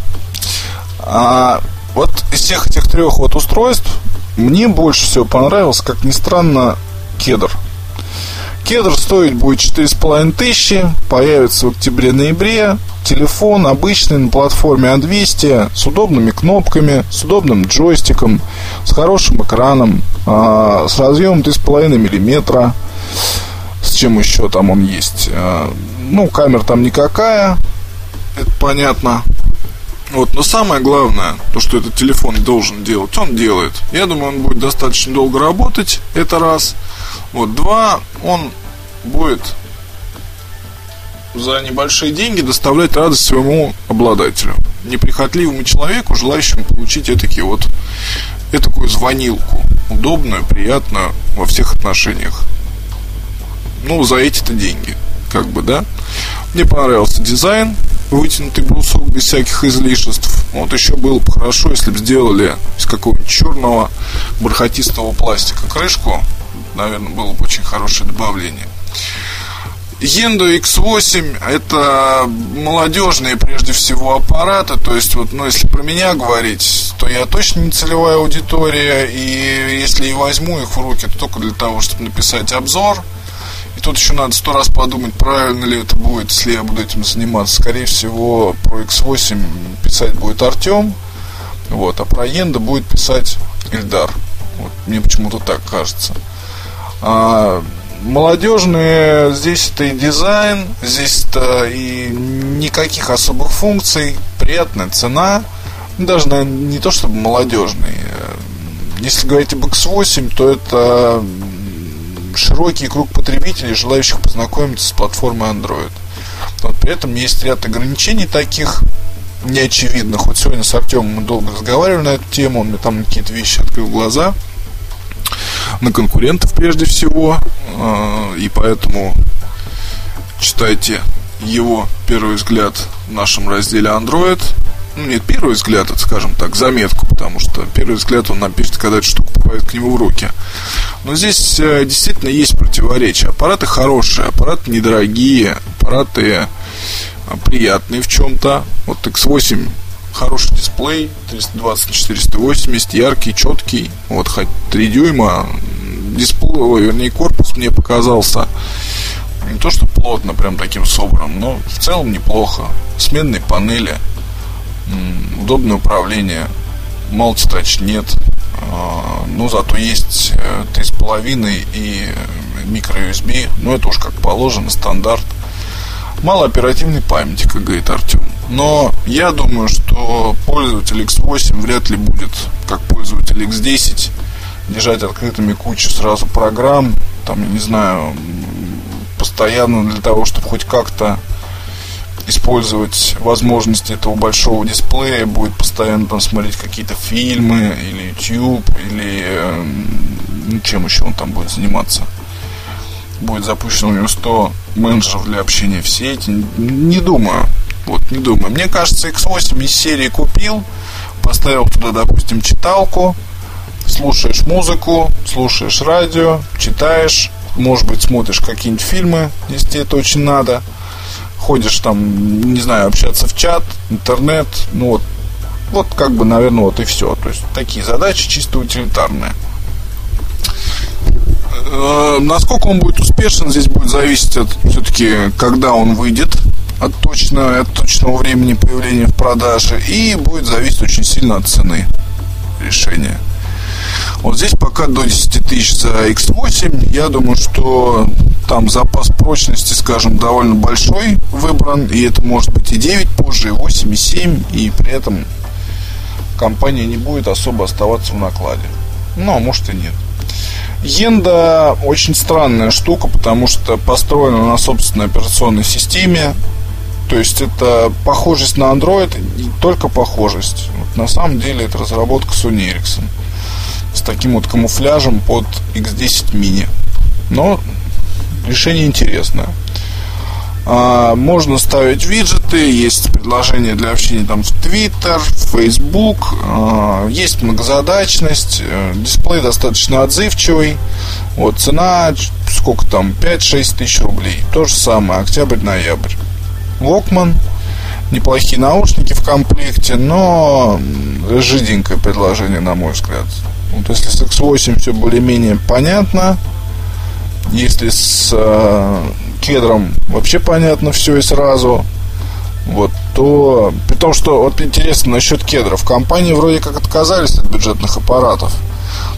А вот из всех этих трех вот устройств мне больше всего понравился, как ни странно, кедр. Кедр стоить будет 4,5 тысячи, появится в октябре-ноябре. Телефон обычный на платформе А200 с удобными кнопками, с удобным джойстиком, с хорошим экраном, а, с разъемом 3,5 мм. С чем еще там он есть? А, ну, камера там никакая, это понятно. Вот, но самое главное, то, что этот телефон должен делать, он делает. Я думаю, он будет достаточно долго работать, это раз. Вот, два, он будет за небольшие деньги доставлять радость своему обладателю. Неприхотливому человеку, желающему получить этакий вот такую звонилку. Удобную, приятную во всех отношениях. Ну, за эти-то деньги. Как бы, да? Мне понравился дизайн, вытянутый брусок без всяких излишеств. Вот еще было бы хорошо, если бы сделали из какого-нибудь черного бархатистого пластика крышку. Наверное, было бы очень хорошее добавление. Endo X8 это молодежные прежде всего аппараты, то есть вот, ну, если про меня говорить, то я точно не целевая аудитория, и если и возьму их в руки, то только для того, чтобы написать обзор. И тут еще надо сто раз подумать, правильно ли это будет, если я буду этим заниматься. Скорее всего, про X8 писать будет Артем, вот, а про Endo будет писать Ильдар. Вот, мне почему-то так кажется. А, молодежные, здесь это и дизайн, здесь это и никаких особых функций, приятная цена, даже наверное, не то чтобы молодежный. Если говорить об X8, то это широкий круг потребителей, желающих познакомиться с платформой Android. Вот при этом есть ряд ограничений таких неочевидных. Вот сегодня с Артемом мы долго разговаривали на эту тему, он мне там какие-то вещи открыл глаза – на конкурентов прежде всего, а, и поэтому читайте его первый взгляд в нашем разделе Android. Ну, нет, первый взгляд, это, скажем так, заметку, потому что первый взгляд он напишет, когда эта штука попадет к нему в руки. Но здесь э, действительно есть противоречия. Аппараты хорошие, аппараты недорогие, аппараты э, приятные в чем-то. Вот X8 хороший дисплей, 320 на 480, яркий, четкий, вот хоть 3 дюйма, дисплей, вернее корпус мне показался не то что плотно, прям таким собранным, но в целом неплохо. Сменные панели, удобное управление, мультитач нет, а, но зато есть 3,5 э, и микро USB, но это уж как положено, стандарт. Мало оперативной памяти, как говорит Артем. Но я думаю, что пользователь X8 вряд ли будет, как пользователь X10, держать открытыми кучу сразу программ, там, не знаю, постоянно для того, чтобы хоть как-то использовать возможности этого большого дисплея, будет постоянно там смотреть какие-то фильмы или YouTube, или э, чем еще он там будет заниматься. Будет запущено у него 100 менеджеров для общения в сети. Не думаю. Вот, не думаю. Мне кажется, X8 из серии купил, поставил туда, допустим, читалку, слушаешь музыку, слушаешь радио, читаешь, может быть, смотришь какие-нибудь фильмы, если тебе это очень надо, ходишь там, не знаю, общаться в чат, интернет, ну вот, вот как бы, наверное, вот и все. То есть такие задачи чисто утилитарные. Э, насколько он будет успешен, здесь будет зависеть от все-таки, когда он выйдет, от, точно, от точного времени появления в продаже и будет зависеть очень сильно от цены решения. Вот здесь пока до 10 тысяч за X8. Я думаю, что там запас прочности, скажем, довольно большой выбран. И это может быть и 9 позже, и 8, и 7. И при этом компания не будет особо оставаться в накладе. Ну, а может и нет. Йенда очень странная штука, потому что построена на собственной операционной системе. То есть это похожесть на Android, и только похожесть. Вот на самом деле это разработка Sony Ericsson с таким вот камуфляжем под X10 mini. Но решение интересное. А, можно ставить виджеты, есть предложения для общения там в Twitter, в Facebook, а, есть многозадачность, э, дисплей достаточно отзывчивый. Вот, цена, сколько там, 5-6 тысяч рублей. То же самое, октябрь-ноябрь. Walkman, неплохие наушники в комплекте, но жиденькое предложение, на мой взгляд. Вот если с X8 все более-менее понятно, если с э, кедром вообще понятно все и сразу, вот, то при том, что вот интересно насчет кедров, компании вроде как отказались от бюджетных аппаратов.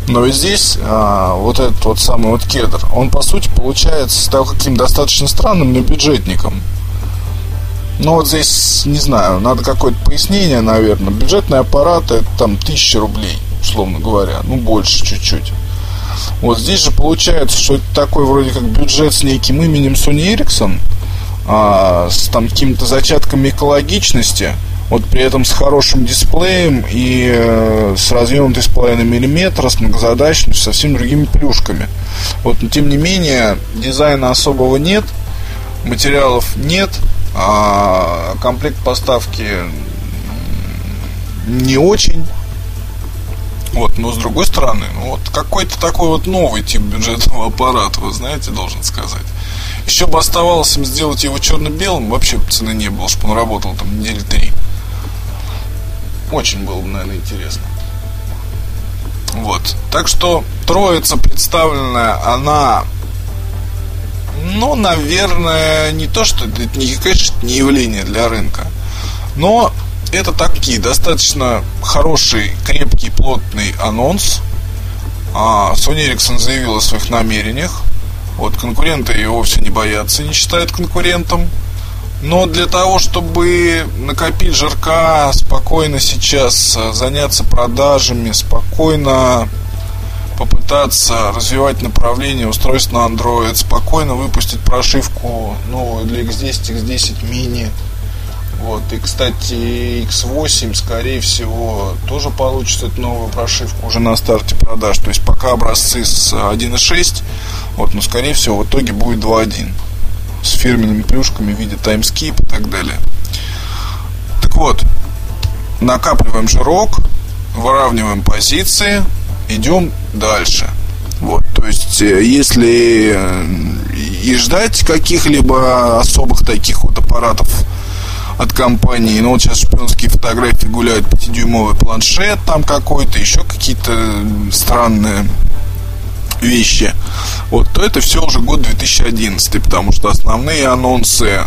Но ведь здесь а, вот этот вот самый вот кедр, он по сути получается стал каким достаточно странным, но бюджетником. Ну вот здесь, не знаю, надо какое-то пояснение, наверное. Бюджетные аппараты это там тысяча рублей, условно говоря, ну больше чуть-чуть. Вот здесь же получается, что это такой вроде как бюджет с неким именем Sony Ericsson, а, с там какими-то зачатками экологичности, вот при этом с хорошим дисплеем и э, с разъемом 3,5 мм, с многозадачностью, со всеми другими плюшками. Вот, но тем не менее, дизайна особого нет, материалов нет, а комплект поставки не очень. Вот, но с другой стороны, ну вот какой-то такой вот новый тип бюджетного аппарата, вы знаете, должен сказать. Еще бы оставалось им сделать его черно-белым, вообще цены не было, чтобы он работал там недели три. Очень было бы, наверное, интересно. Вот. Так что троица представленная, она ну, наверное, не то, что это не, конечно, не явление для рынка. Но это такие достаточно хороший, крепкий, плотный анонс. А Sony Ericsson заявил о своих намерениях. Вот конкуренты ее вовсе не боятся, не считают конкурентом. Но для того, чтобы накопить жирка, спокойно сейчас заняться продажами, спокойно попытаться развивать направление устройств на Android, спокойно выпустить прошивку новую для X10, X10 mini. Вот. И, кстати, X8, скорее всего, тоже получит эту новую прошивку уже на старте продаж. То есть пока образцы с 1.6, вот, но, скорее всего, в итоге будет 2.1 с фирменными плюшками в виде таймскип и так далее. Так вот, накапливаем жирок, выравниваем позиции, идем дальше. Вот, то есть, э, если э, и ждать каких-либо особых таких вот аппаратов от компании, ну вот сейчас шпионские фотографии гуляют 5-дюймовый планшет там какой-то, еще какие-то странные вещи, вот, то это все уже год 2011, потому что основные анонсы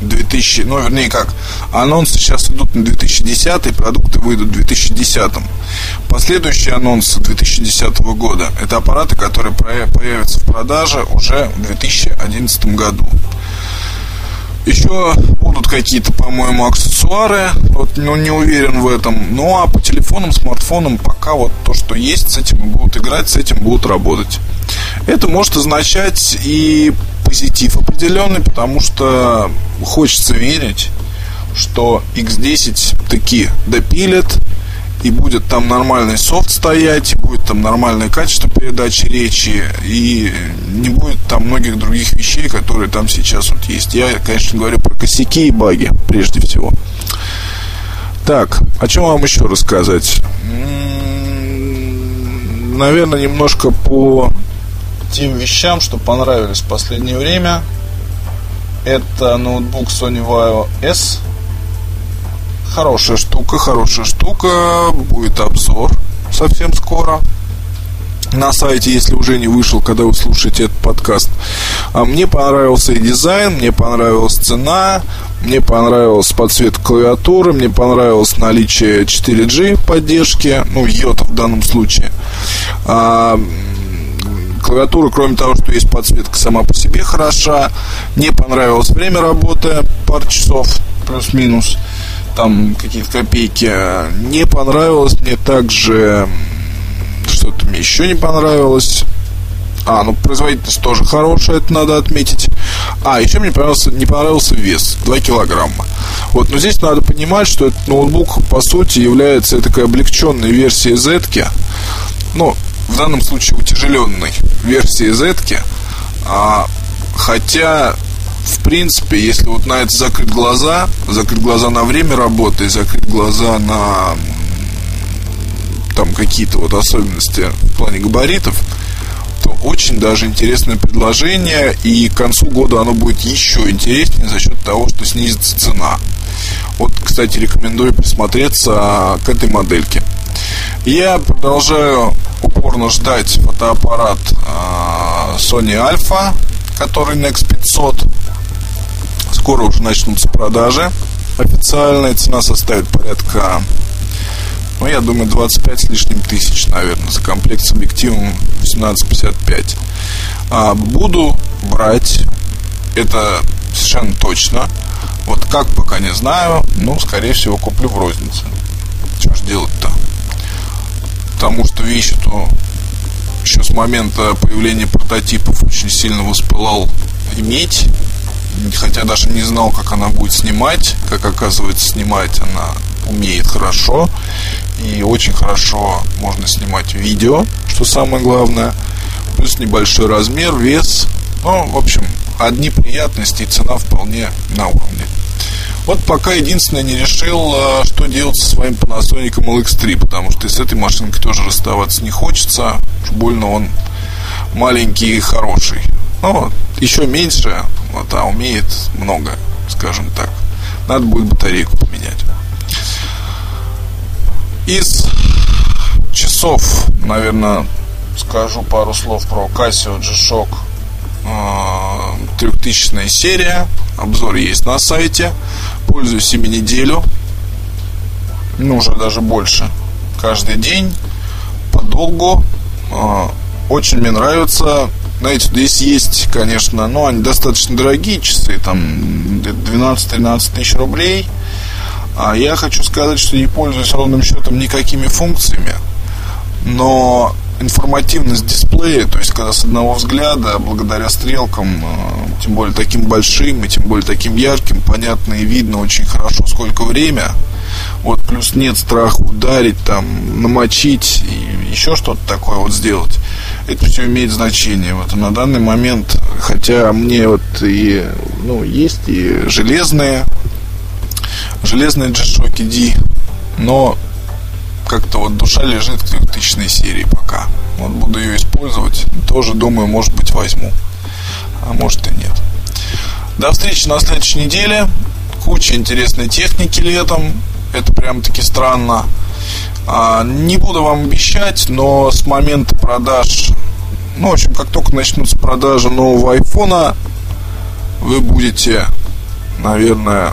2000, ну, вернее как, анонсы сейчас идут на 2010, продукты выйдут в 2010. Последующие анонсы 2010 года – это аппараты, которые появятся в продаже уже в 2011 году. Еще будут какие-то, по-моему, аксессуары. Вот, ну, не уверен в этом. Ну, а по телефонам, смартфонам пока вот то, что есть, с этим будут играть, с этим будут работать. Это может означать и позитив определенный, потому что хочется верить, что X10 таки допилят, и будет там нормальный софт стоять, и будет там нормальное качество передачи речи, и не будет там многих других вещей, которые там сейчас вот есть. Я, конечно, говорю про косяки и баги, прежде всего. Так, о чем вам еще рассказать? Наверное, немножко по тем вещам, что понравились в последнее время. Это ноутбук Sony Vaio S. Хорошая штука, хорошая штука. Будет обзор совсем скоро на сайте, если уже не вышел, когда вы слушаете этот подкаст. А мне понравился и дизайн, мне понравилась цена, мне понравилась подсветка клавиатуры, мне понравилось наличие 4G поддержки, ну, йота в данном случае. А, Клавиатура, кроме того, что есть подсветка сама по себе хороша. Не понравилось время работы, пару часов плюс-минус, там какие-то копейки. Не понравилось мне также что-то мне еще не понравилось. А, ну производительность тоже хорошая, это надо отметить. А, еще мне понравился, не понравился вес, 2 килограмма. Вот, но здесь надо понимать, что этот ноутбук, по сути, является такой облегченной версией Z. Ну, в данном случае утяжеленной версии Z. А, хотя в принципе, если вот на это закрыть глаза, закрыть глаза на время работы, закрыть глаза на там какие-то вот особенности в плане габаритов, то очень даже интересное предложение, и к концу года оно будет еще интереснее за счет того, что снизится цена. Вот, кстати, рекомендую присмотреться к этой модельке. Я продолжаю упорно ждать фотоаппарат а, Sony Alpha, который Nex 500. Скоро уже начнутся продажи. Официальная цена составит порядка ну, я думаю, 25 с лишним тысяч, наверное, за комплект с объективом 1855. А, буду брать, это совершенно точно. Вот как, пока не знаю, ну, скорее всего, куплю в рознице. Что ж делать-то? Потому что вещь эту еще с момента появления прототипов очень сильно воспылал иметь. Хотя даже не знал, как она будет снимать. Как оказывается, снимать она умеет хорошо. И очень хорошо можно снимать видео, что самое главное. Плюс небольшой размер, вес. Ну, в общем, одни приятности и цена вполне на уровне. Вот пока единственное не решил, а, что делать со своим Panasonic LX3, потому что с этой машинкой тоже расставаться не хочется. Уж больно он маленький и хороший. Ну, еще меньше, вот, а умеет много, скажем так. Надо будет батарейку поменять. Из часов, наверное, скажу пару слов про Casio G-Shock 3000 а, серия. Обзор есть на сайте. Пользуюсь ими неделю. Ну, уже даже больше. Каждый день. Подолгу. А, очень мне нравится. Знаете, здесь есть, конечно, ну, они достаточно дорогие часы, там 12-13 тысяч рублей. А я хочу сказать, что не пользуюсь ровным счетом никакими функциями, но информативность дисплея, то есть когда с одного взгляда, благодаря стрелкам, э, тем более таким большим и тем более таким ярким, понятно и видно очень хорошо, сколько время. Вот плюс нет страха ударить, там, намочить и еще что-то такое вот сделать. Это все имеет значение. Вот на данный момент, хотя мне вот и, ну, есть и железные железные G-Shock D, но как-то вот душа лежит к 2000 серии ее использовать. Тоже думаю, может быть, возьму. А может и нет. До встречи на следующей неделе. Куча интересной техники летом. Это прям таки странно. А, не буду вам обещать, но с момента продаж, ну, в общем, как только начнутся продажи нового айфона, вы будете, наверное,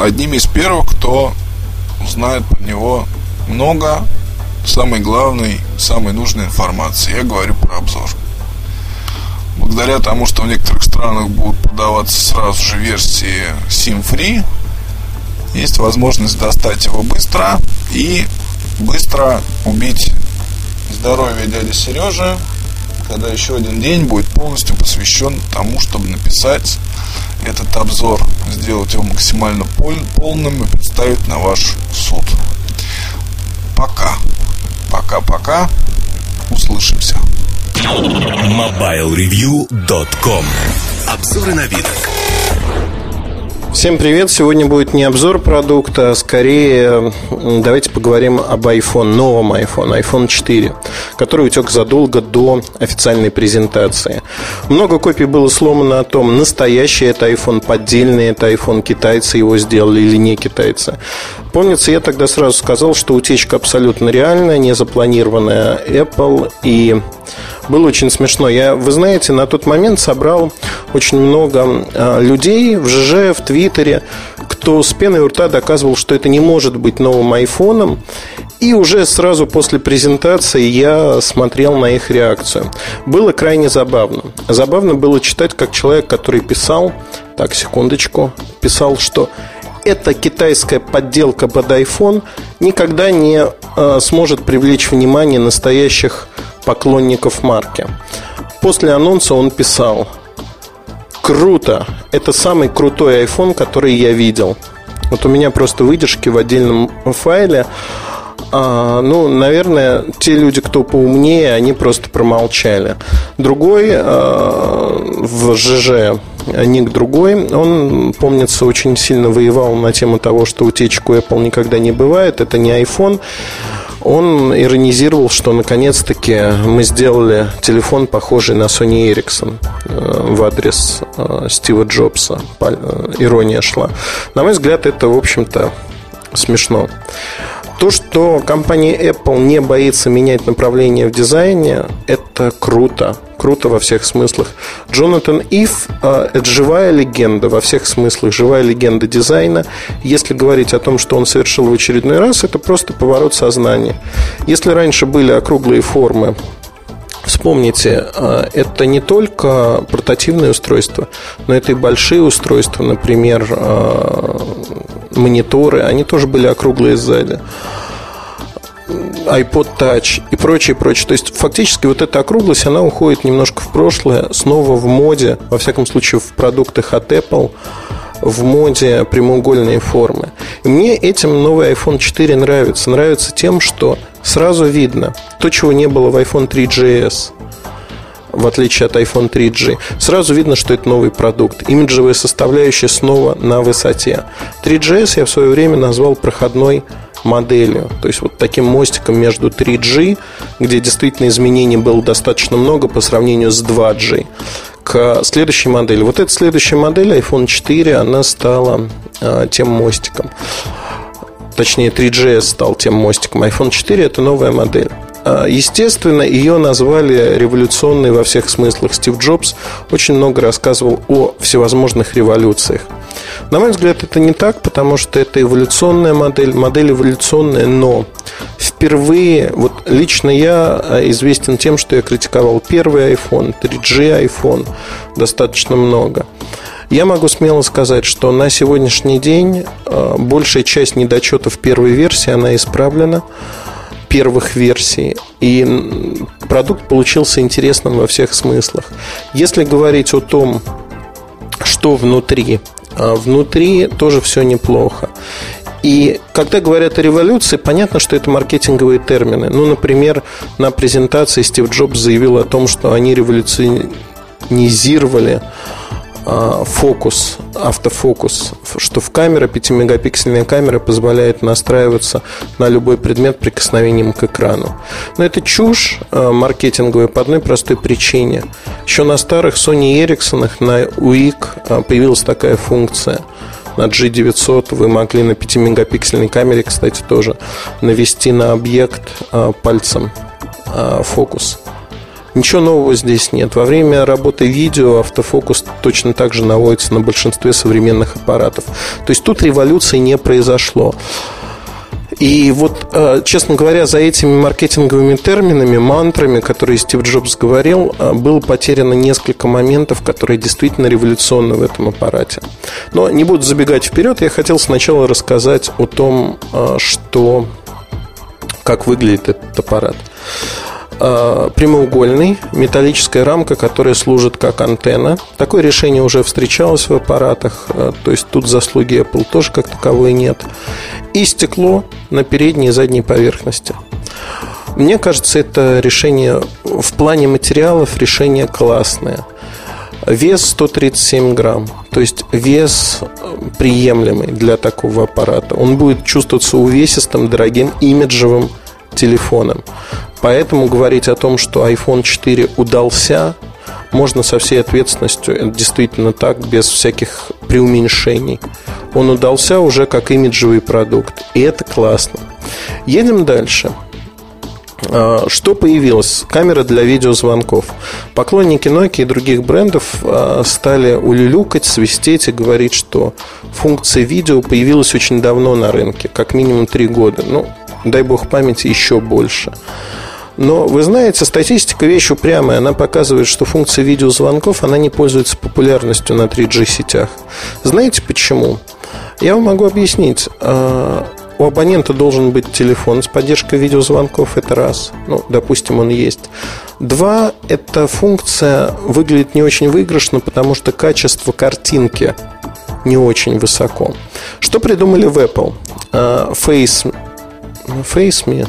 одними из первых, кто узнает про него много самой главной, самой нужной информации. Я говорю про обзор. Благодаря тому, что в некоторых странах будут продаваться сразу же версии SIM-free, есть возможность достать его быстро и быстро убить здоровье дяди Сережи, когда еще один день будет полностью посвящен тому, чтобы написать этот обзор, сделать его максимально полным и представить на ваш суд. Пока. Пока-пока. Услышимся. MobileReview.com Обзоры на новинок. Всем привет! Сегодня будет не обзор продукта, а скорее давайте поговорим об iPhone, новом iPhone, iPhone 4, который утек задолго до официальной презентации. Много копий было сломано о том, настоящий это iPhone, поддельный это iPhone, китайцы его сделали или не китайцы. Помнится, я тогда сразу сказал, что утечка абсолютно реальная, не запланированная Apple и было очень смешно. Я, вы знаете, на тот момент собрал очень много э, людей в ЖЖ, в Твиттере, кто с пеной у рта доказывал, что это не может быть новым айфоном. И уже сразу после презентации я смотрел на их реакцию. Было крайне забавно. Забавно было читать, как человек, который писал, так, секундочку, писал, что эта китайская подделка под iPhone никогда не э, сможет привлечь внимание настоящих поклонников марки. После анонса он писал Круто! Это самый крутой iPhone, который я видел. Вот у меня просто выдержки в отдельном файле. А, ну, наверное, те люди, кто поумнее, они просто промолчали. Другой а, в ЖЖ ник другой, он, помнится, очень сильно воевал на тему того, что утечек у Apple никогда не бывает, это не iPhone. Он иронизировал, что наконец-таки мы сделали телефон, похожий на Sony Ericsson э, в адрес э, Стива Джобса. Э, ирония шла. На мой взгляд, это, в общем-то, смешно. То, что компания Apple не боится менять направление в дизайне, это круто. Круто во всех смыслах. Джонатан Ив э, – это живая легенда во всех смыслах, живая легенда дизайна. Если говорить о том, что он совершил в очередной раз, это просто поворот сознания. Если раньше были округлые формы, Вспомните, э, это не только портативные устройства, но это и большие устройства, например, э, мониторы, они тоже были округлые сзади iPod Touch и прочее, прочее. То есть, фактически, вот эта округлость, она уходит немножко в прошлое, снова в моде, во всяком случае, в продуктах от Apple, в моде прямоугольные формы. И мне этим новый iPhone 4 нравится. Нравится тем, что сразу видно то, чего не было в iPhone 3GS в отличие от iPhone 3G. Сразу видно, что это новый продукт. Имиджевая составляющая снова на высоте. 3GS я в свое время назвал проходной моделью. То есть вот таким мостиком между 3G, где действительно изменений было достаточно много по сравнению с 2G, к следующей модели. Вот эта следующая модель, iPhone 4, она стала э, тем мостиком. Точнее, 3GS стал тем мостиком. iPhone 4 это новая модель. А, естественно, ее назвали революционной во всех смыслах. Стив Джобс очень много рассказывал о всевозможных революциях. На мой взгляд, это не так, потому что это эволюционная модель, модель эволюционная, но впервые, вот лично я а, известен тем, что я критиковал первый iPhone, 3G iPhone достаточно много. Я могу смело сказать, что на сегодняшний день а, большая часть недочетов первой версии, она исправлена первых версий. И продукт получился интересным во всех смыслах. Если говорить о том, что внутри, а, внутри тоже все неплохо. И когда говорят о революции, понятно, что это маркетинговые термины. Ну, например, на презентации Стив Джобс заявил о том, что они революционизировали фокус, автофокус, что в камере, 5-мегапиксельная камера позволяет настраиваться на любой предмет прикосновением к экрану. Но это чушь а, маркетинговая по одной простой причине. Еще на старых Sony Ericsson, на UIC а, появилась такая функция – на G900 вы могли на 5-мегапиксельной камере, кстати, тоже навести на объект пальцем фокус. Ничего нового здесь нет. Во время работы видео автофокус точно так же наводится на большинстве современных аппаратов. То есть тут революции не произошло. И вот, э, честно говоря, за этими маркетинговыми терминами, мантрами, которые Стив Джобс говорил, э, было потеряно несколько моментов, которые действительно революционны в этом аппарате. Но не буду забегать вперед, я хотел сначала рассказать о том, э, что, как выглядит этот аппарат. Э, прямоугольный, металлическая рамка, которая служит как антенна. Такое решение уже встречалось в аппаратах, э, то есть тут заслуги Apple тоже как таковой нет. И стекло на передней и задней поверхности. Мне кажется, это решение в плане материалов решение классное. Вес 137 грамм, то есть вес э, приемлемый для такого аппарата. Он будет чувствоваться увесистым, дорогим, имиджевым телефоном. Поэтому говорить о том, что iPhone 4 удался, можно со всей ответственностью, это действительно так, без всяких преуменьшений. Он удался уже как имиджевый продукт, и это классно. Едем дальше. А, что появилось? Камера для видеозвонков. Поклонники Nokia и других брендов а, стали улюлюкать, свистеть и говорить, что функция видео появилась очень давно на рынке, как минимум три года. Ну, дай бог памяти, еще больше. Но вы знаете, статистика вещь упрямая. Она показывает, что функция видеозвонков она не пользуется популярностью на 3G сетях. Знаете почему? Я вам могу объяснить. А, у абонента должен быть телефон с поддержкой видеозвонков, это раз. Ну, допустим, он есть. Два, эта функция выглядит не очень выигрышно, потому что качество картинки не очень высоко. Что придумали в Apple? А, Face FaceMe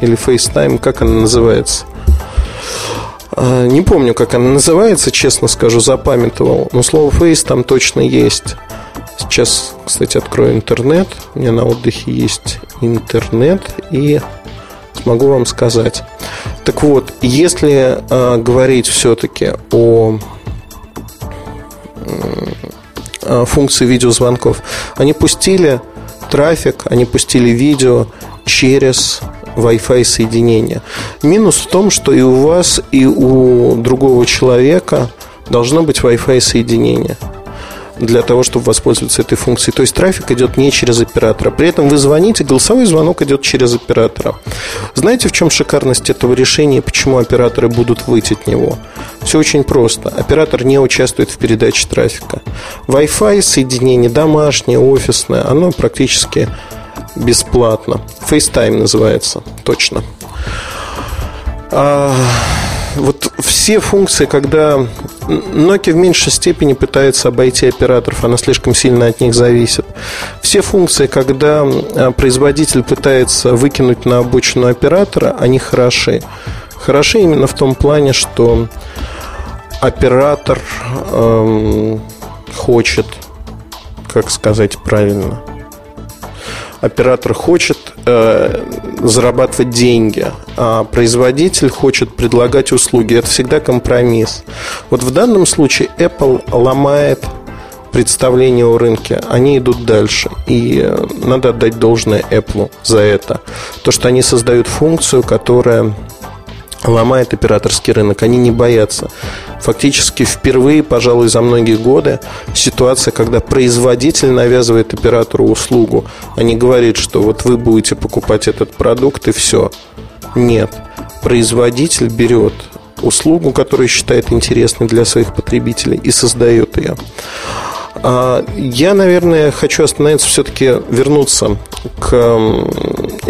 или FaceTime, как она называется. А, не помню, как она называется, честно скажу, запамятовал. Но слово Face там точно есть. Сейчас, кстати, открою интернет. У меня на отдыхе есть интернет. И смогу вам сказать. Так вот, если э, говорить все-таки о э, функции видеозвонков, они пустили трафик, они пустили видео через Wi-Fi соединение. Минус в том, что и у вас, и у другого человека должно быть Wi-Fi соединение для того, чтобы воспользоваться этой функцией. То есть трафик идет не через оператора. При этом вы звоните, голосовой звонок идет через оператора. Знаете, в чем шикарность этого решения почему операторы будут выйти от него? Все очень просто. Оператор не участвует в передаче трафика. Wi-Fi соединение домашнее, офисное, оно практически бесплатно. FaceTime называется, точно. А, вот все функции, когда Nokia в меньшей степени пытается обойти операторов, она слишком сильно от них зависит. Все функции, когда а, производитель пытается выкинуть на обочину оператора, они хороши. Хороши именно в том плане, что оператор эм, хочет, как сказать правильно, оператор хочет э, зарабатывать деньги, а производитель хочет предлагать услуги. Это всегда компромисс. Вот в данном случае Apple ломает представление о рынке, они идут дальше. И э, надо отдать должное Apple за это. То, что они создают функцию, которая ломает операторский рынок. Они не боятся. Фактически впервые, пожалуй, за многие годы ситуация, когда производитель навязывает оператору услугу, а не говорит, что вот вы будете покупать этот продукт и все. Нет. Производитель берет услугу, которую считает интересной для своих потребителей и создает ее. А, я, наверное, хочу остановиться, все-таки вернуться к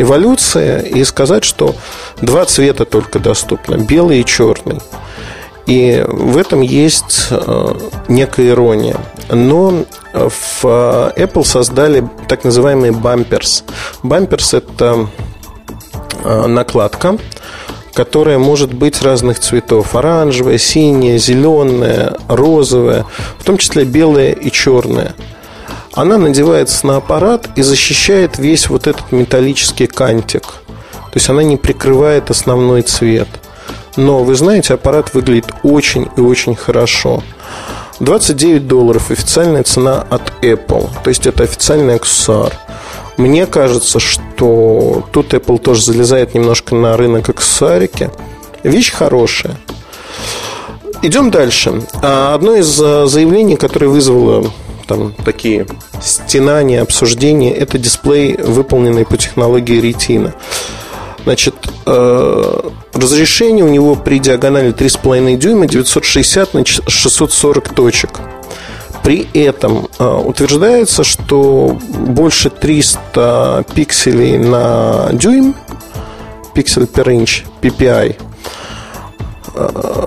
эволюции и сказать, что два цвета только доступны, белый и черный. И в этом есть э, некая ирония. Но в Apple создали так называемый бамперс. Бамперс – это э, накладка, которая может быть разных цветов. Оранжевая, синяя, зеленая, розовая, в том числе белая и черная. Она надевается на аппарат и защищает весь вот этот металлический кантик. То есть она не прикрывает основной цвет. Но, вы знаете, аппарат выглядит очень и очень хорошо. 29 долларов официальная цена от Apple. То есть это официальный аксессуар. Мне кажется, что тут Apple тоже залезает немножко на рынок аксессуарики. Вещь хорошая. Идем дальше. А, одно из а, заявлений, которое вызвало там такие стенания, обсуждения, это дисплей, выполненный по технологии Retina. Значит, э, разрешение у него при диагонали 3,5 дюйма 960 на 640 точек. При этом э, утверждается, что больше 300 пикселей на дюйм, пиксель per inch, PPI,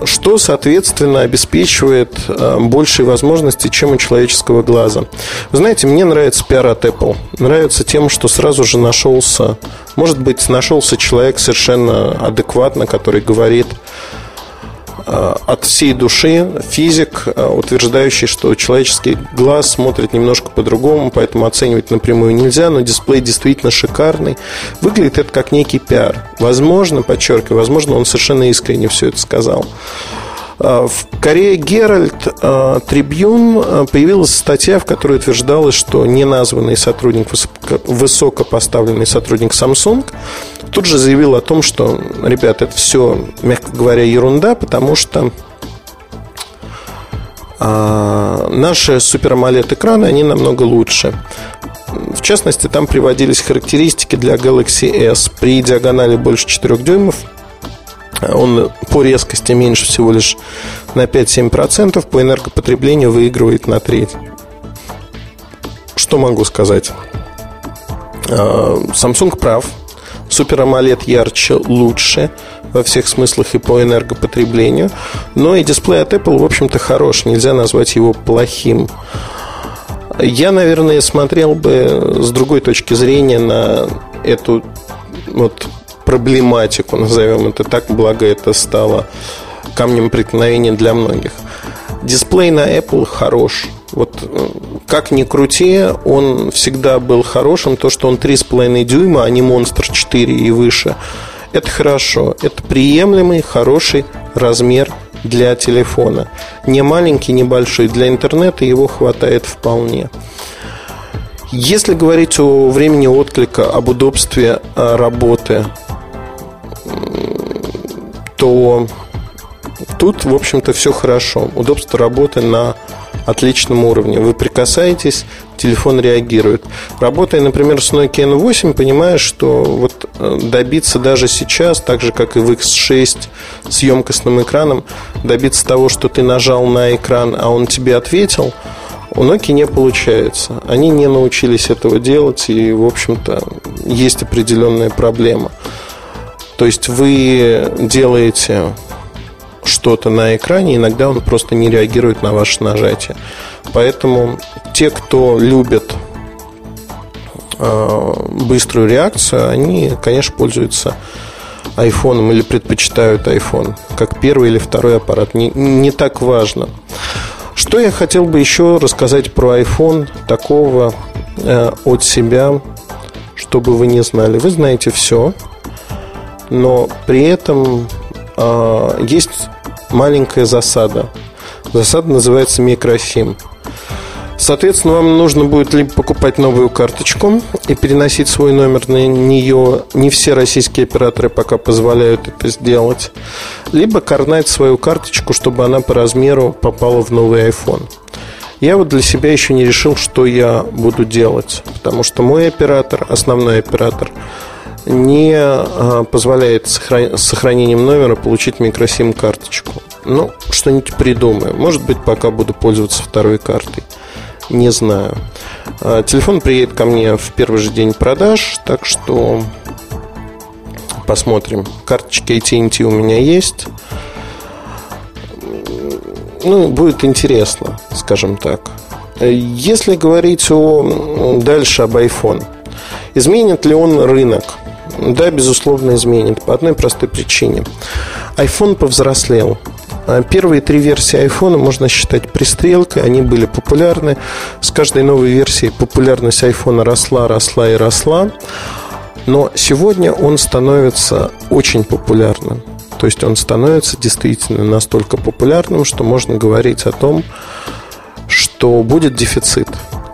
что, соответственно, обеспечивает э, большие возможности, чем у человеческого глаза. Вы знаете, мне нравится пиар от Apple. Нравится тем, что сразу же нашелся, может быть, нашелся человек совершенно адекватно, который говорит, от всей души физик, э, утверждающий, что человеческий глаз смотрит немножко по-другому, поэтому оценивать напрямую нельзя, но дисплей действительно шикарный. Выглядит это как некий пиар. Возможно, подчеркиваю, возможно, он совершенно искренне все это сказал. Э, в Корее Геральт Трибюн появилась статья, в которой утверждалось, что неназванный сотрудник, высокопоставленный сотрудник Samsung тут же заявил о том, что, ребят, это все, мягко говоря, ерунда, потому что наши AMOLED экраны, они намного лучше. В частности, там приводились характеристики для Galaxy S. При диагонали больше 4 дюймов он по резкости меньше всего лишь на 5-7%, по энергопотреблению выигрывает на треть. Что могу сказать? А, Samsung прав. Супер AMOLED ярче, лучше во всех смыслах и по энергопотреблению. Но и дисплей от Apple, в общем-то, хорош. Нельзя назвать его плохим. Я, наверное, смотрел бы с другой точки зрения на эту вот проблематику, назовем это так, благо это стало камнем преткновения для многих. Дисплей на Apple хорош. Вот э, как ни крути, он всегда был хорошим. То, что он 3,5 дюйма, а не монстр 4 и выше, это хорошо. Это приемлемый, хороший размер для телефона. Не маленький, не большой. Для интернета его хватает вполне. Если говорить о времени отклика, об удобстве э, работы, то тут, в общем-то, все хорошо. Удобство работы на отличном уровне. Вы прикасаетесь, телефон реагирует. Работая, например, с Nokia N8, понимаешь, что вот э, добиться даже сейчас, так же, как и в X6 с емкостным экраном, добиться того, что ты нажал на экран, а он тебе ответил, у Nokia не получается. Они не научились этого делать, и, в общем-то, есть определенная проблема. То есть вы делаете что-то на экране, иногда он просто не реагирует на ваше нажатие. Поэтому те, кто любит э, быструю реакцию, они, конечно, пользуются айфоном или предпочитают iPhone как первый или второй аппарат. Не, не так важно. Что я хотел бы еще рассказать про iPhone такого э, от себя, чтобы вы не знали. Вы знаете все, но при этом э, есть маленькая засада. Засада называется микросим. Соответственно, вам нужно будет либо покупать новую карточку и переносить свой номер на нее. Не все российские операторы пока позволяют это сделать. Либо карнать свою карточку, чтобы она по размеру попала в новый iPhone. Я вот для себя еще не решил, что я буду делать. Потому что мой оператор, основной оператор, не а, позволяет с сохранением номера получить микросим-карточку. Ну, что-нибудь придумаю. Может быть, пока буду пользоваться второй картой. Не знаю. А, телефон приедет ко мне в первый же день продаж, так что посмотрим. Карточки AT&T у меня есть. Ну, будет интересно, скажем так. Если говорить о, дальше об iPhone, изменит ли он рынок? Да, безусловно, изменит. По одной простой причине. iPhone повзрослел. А первые три версии iPhone можно считать пристрелкой, они были популярны. С каждой новой версией популярность iPhone росла, росла и росла. Но сегодня он становится очень популярным. То есть он становится действительно настолько популярным, что можно говорить о том, что будет дефицит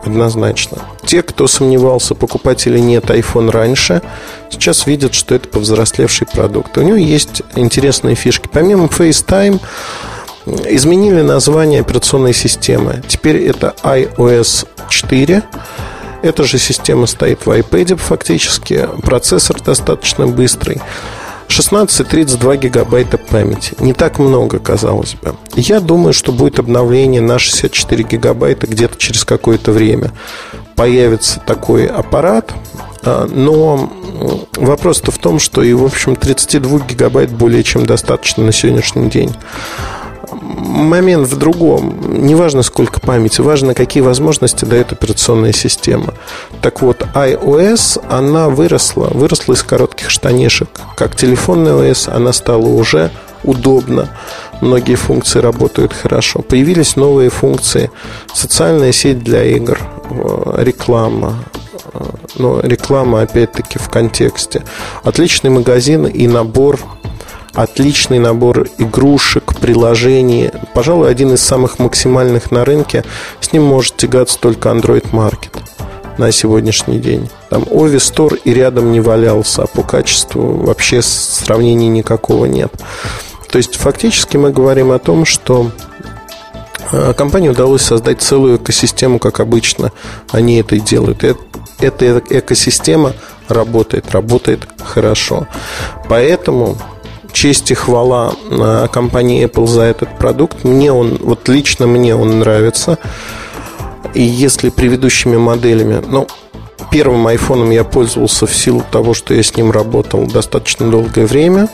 однозначно. Те, кто сомневался, покупать или нет iPhone раньше, сейчас видят, что это повзрослевший продукт. У него есть интересные фишки. Помимо FaceTime, изменили название операционной системы. Теперь это iOS 4. Эта же система стоит в iPad фактически. Процессор достаточно быстрый. 16-32 гигабайта памяти. Не так много, казалось бы. Я думаю, что будет обновление на 64 гигабайта где-то через какое-то время. Появится такой аппарат, а, но вопрос-то в том, что и, в общем, 32 гигабайт более чем достаточно на сегодняшний день момент в другом. Не важно, сколько памяти, важно, какие возможности дает операционная система. Так вот, iOS, она выросла, выросла из коротких штанишек. Как телефонный OS, она стала уже удобно. Многие функции работают хорошо. Появились новые функции. Социальная сеть для игр, э, реклама, э, но реклама, опять-таки, в контексте. Отличный магазин и набор отличный набор игрушек, приложений. Пожалуй, один из самых максимальных на рынке. С ним может тягаться только Android Market на сегодняшний день. Там Ovi Store и рядом не валялся, а по качеству вообще сравнений никакого нет. То есть фактически мы говорим о том, что э, компании удалось создать целую экосистему, как обычно они это и делают. И эта экосистема работает, работает хорошо. Поэтому честь и хвала э, компании Apple за этот продукт. Мне он, вот лично мне он нравится. И если предыдущими моделями, ну, первым айфоном я пользовался в силу того, что я с ним работал достаточно долгое время.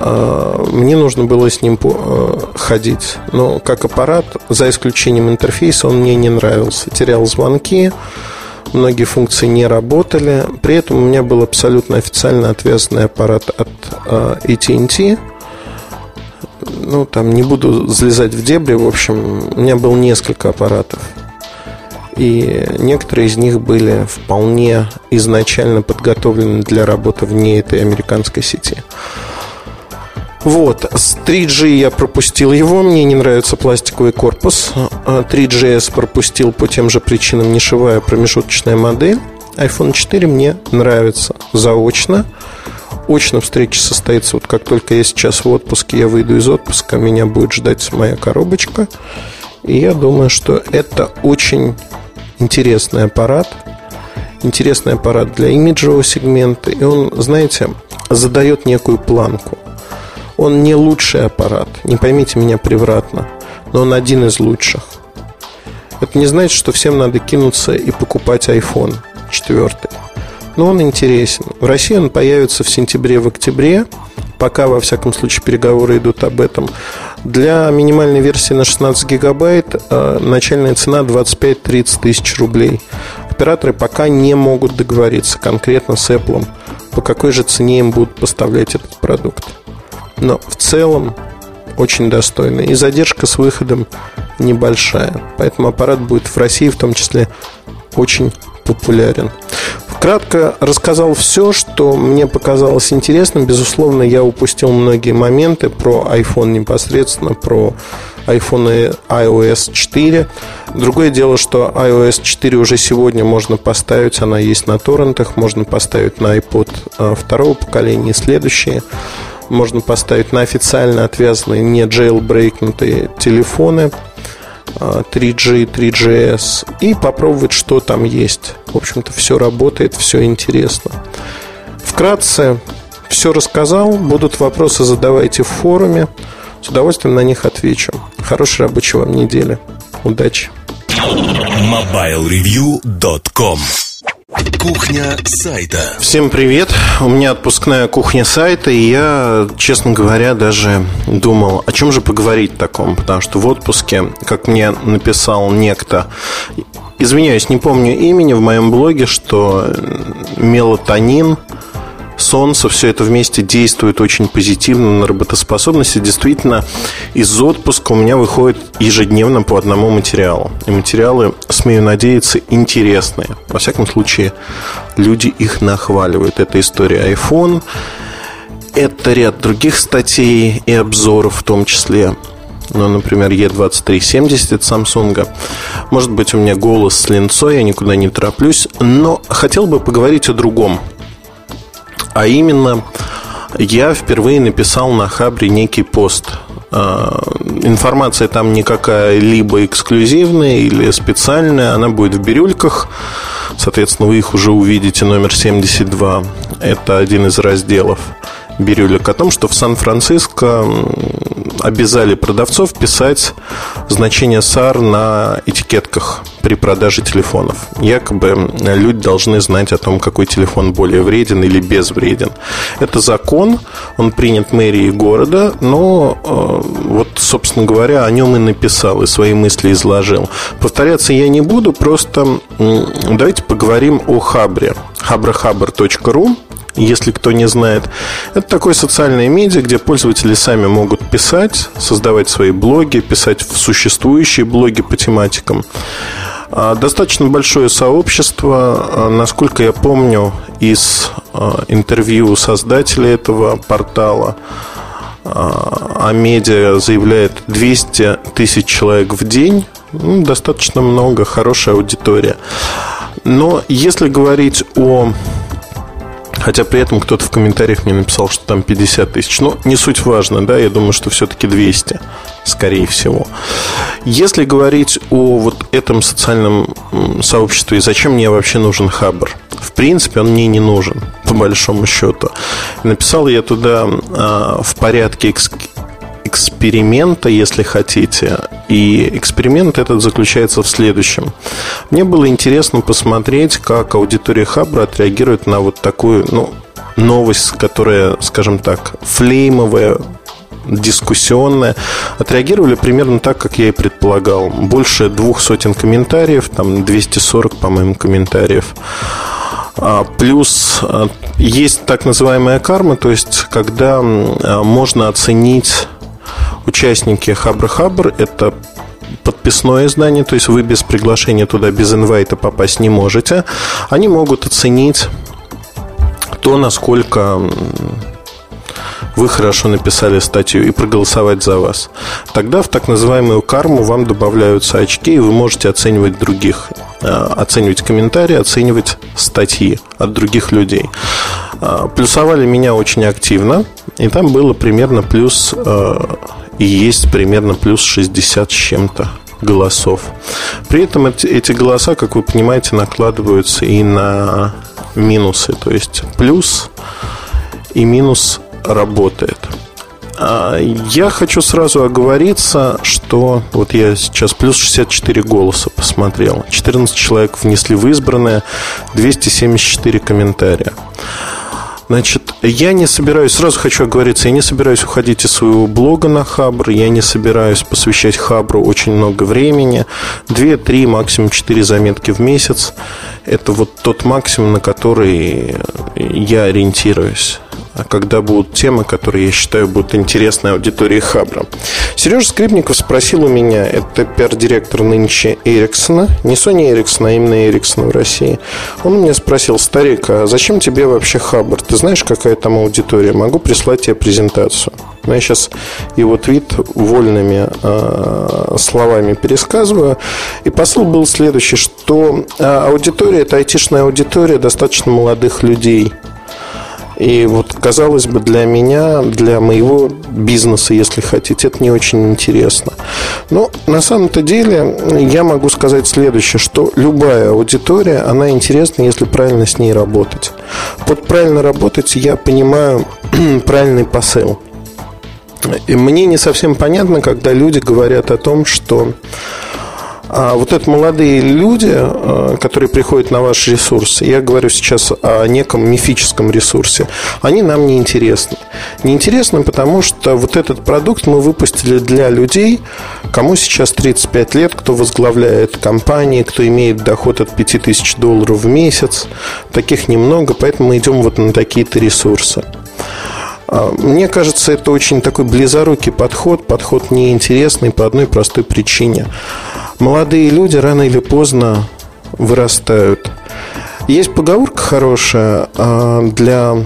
Э, мне нужно было с ним э, ходить. Но как аппарат, за исключением интерфейса, он мне не нравился. Терял звонки, многие функции не работали. При этом у меня был абсолютно официально отвязанный аппарат от AT&T. Ну, там не буду залезать в дебри. В общем, у меня было несколько аппаратов. И некоторые из них были вполне изначально подготовлены для работы вне этой американской сети. Вот, с 3G я пропустил его, мне не нравится пластиковый корпус. 3GS а пропустил по тем же причинам нишевая промежуточная модель. iPhone 4 мне нравится заочно. Очно встреча состоится, вот как только я сейчас в отпуске, я выйду из отпуска, меня будет ждать моя коробочка. И я думаю, что это очень интересный аппарат. Интересный аппарат для имиджевого сегмента. И он, знаете, задает некую планку. Он не лучший аппарат, не поймите меня превратно, но он один из лучших. Это не значит, что всем надо кинуться и покупать iPhone 4. Но он интересен. В России он появится в сентябре, в октябре. Пока, во всяком случае, переговоры идут об этом. Для минимальной версии на 16 гигабайт э, начальная цена 25-30 тысяч рублей. Операторы пока не могут договориться конкретно с Apple, по какой же цене им будут поставлять этот продукт но в целом очень достойный. И задержка с выходом небольшая. Поэтому аппарат будет в России в том числе очень популярен. Кратко рассказал все, что мне показалось интересным. Безусловно, я упустил многие моменты про iPhone непосредственно, про iPhone iOS 4. Другое дело, что iOS 4 уже сегодня можно поставить, она есть на торрентах, можно поставить на iPod а, второго поколения и следующие можно поставить на официально отвязанные, не jailbreakнутые телефоны 3G, а, 3GS и попробовать, что там есть. В общем-то, все работает, все интересно. Вкратце все рассказал. Будут вопросы, задавайте в форуме. С удовольствием на них отвечу. Хорошей рабочей вам недели. Удачи. MobileReview.com Кухня сайта. Всем привет. У меня отпускная кухня сайта, и я, честно говоря, даже думал, о чем же поговорить таком, потому что в отпуске, как мне написал некто, извиняюсь, не помню имени в моем блоге, что мелатонин солнце, все это вместе действует очень позитивно на работоспособность. И действительно, из отпуска у меня выходит ежедневно по одному материалу. И материалы, смею надеяться, интересные. Во всяком случае, люди их нахваливают. Это история iPhone, это ряд других статей и обзоров в том числе. Ну, например, E2370 от Samsung. Может быть, у меня голос с линцой, я никуда не тороплюсь. Но хотел бы поговорить о другом – а именно, я впервые написал на Хабре некий пост. А, информация там никакая либо эксклюзивная или специальная, она будет в бирюльках. Соответственно, вы их уже увидите, номер 72. Это один из разделов бирюлек о том, что в Сан-Франциско обязали продавцов писать значение SAR на этикетках при продаже телефонов. Якобы люди должны знать о том, какой телефон более вреден или безвреден. Это закон, он принят мэрией города, но э, вот, собственно говоря, о нем и написал, и свои мысли изложил. Повторяться я не буду, просто давайте поговорим о Хабре. habrahaber.ru если кто не знает. Это такое социальное медиа, где пользователи сами могут писать, создавать свои блоги, писать в существующие блоги по тематикам. А, достаточно большое сообщество, а, насколько я помню, из а, интервью создателя этого портала а медиа заявляет 200 тысяч человек в день. Ну, достаточно много, хорошая аудитория. Но если говорить о Хотя при этом кто-то в комментариях мне написал, что там 50 тысяч. Но не суть важно, да, я думаю, что все-таки 200, скорее всего. Если говорить о вот этом социальном сообществе, зачем мне вообще нужен Хабр? В принципе, он мне не нужен, по большому счету. Написал я туда а, в порядке эксперимента, если хотите. И эксперимент этот заключается в следующем. Мне было интересно посмотреть, как аудитория Хабра отреагирует на вот такую, ну, новость, которая, скажем так, флеймовая, дискуссионная. Отреагировали примерно так, как я и предполагал. Больше двух сотен комментариев, там 240, по-моему, комментариев. А, плюс а, есть так называемая карма, то есть когда а, можно оценить участники Хабр-Хабр, это подписное издание, то есть вы без приглашения туда, без инвайта попасть не можете. Они могут оценить то, насколько вы хорошо написали статью и проголосовать за вас. Тогда в так называемую карму вам добавляются очки, и вы можете оценивать других, э, оценивать комментарии, оценивать статьи от других людей. Э, плюсовали меня очень активно, и там было примерно плюс, э, и есть примерно плюс 60 с чем-то голосов. При этом эти голоса, как вы понимаете, накладываются и на минусы. То есть плюс и минус работает. А, я хочу сразу оговориться, что вот я сейчас плюс 64 голоса посмотрел. 14 человек внесли в избранное, 274 комментария. Значит, я не собираюсь, сразу хочу оговориться, я не собираюсь уходить из своего блога на Хабр, я не собираюсь посвящать Хабру очень много времени. Две, три, максимум четыре заметки в месяц. Это вот тот максимум, на который я ориентируюсь когда будут темы, которые, я считаю, будут интересны аудитории Хабра. Сережа Скрипников спросил у меня, это пиар-директор нынче Эриксона, не Sony Эриксона, а именно Эриксона в России. Он меня спросил, старик, а зачем тебе вообще Хабр? Ты знаешь, какая там аудитория? Могу прислать тебе презентацию. Но я сейчас его твит вольными э, словами пересказываю. И посыл был следующий, что э, аудитория, это айтишная аудитория достаточно молодых людей – и вот, казалось бы, для меня, для моего бизнеса, если хотите, это не очень интересно. Но на самом-то деле я могу сказать следующее, что любая аудитория, она интересна, если правильно с ней работать. Под правильно работать я понимаю правильный посыл. И мне не совсем понятно, когда люди говорят о том, что а вот это молодые люди, э, которые приходят на ваш ресурс, я говорю сейчас о неком мифическом ресурсе, они нам не интересны. Не интересны, потому что вот этот продукт мы выпустили для людей, кому сейчас 35 лет, кто возглавляет компании, кто имеет доход от 5000 долларов в месяц. Таких немного, поэтому мы идем вот на такие-то ресурсы. А, мне кажется, это очень такой близорукий подход, подход неинтересный по одной простой причине – молодые люди рано или поздно вырастают. Есть поговорка хорошая а, для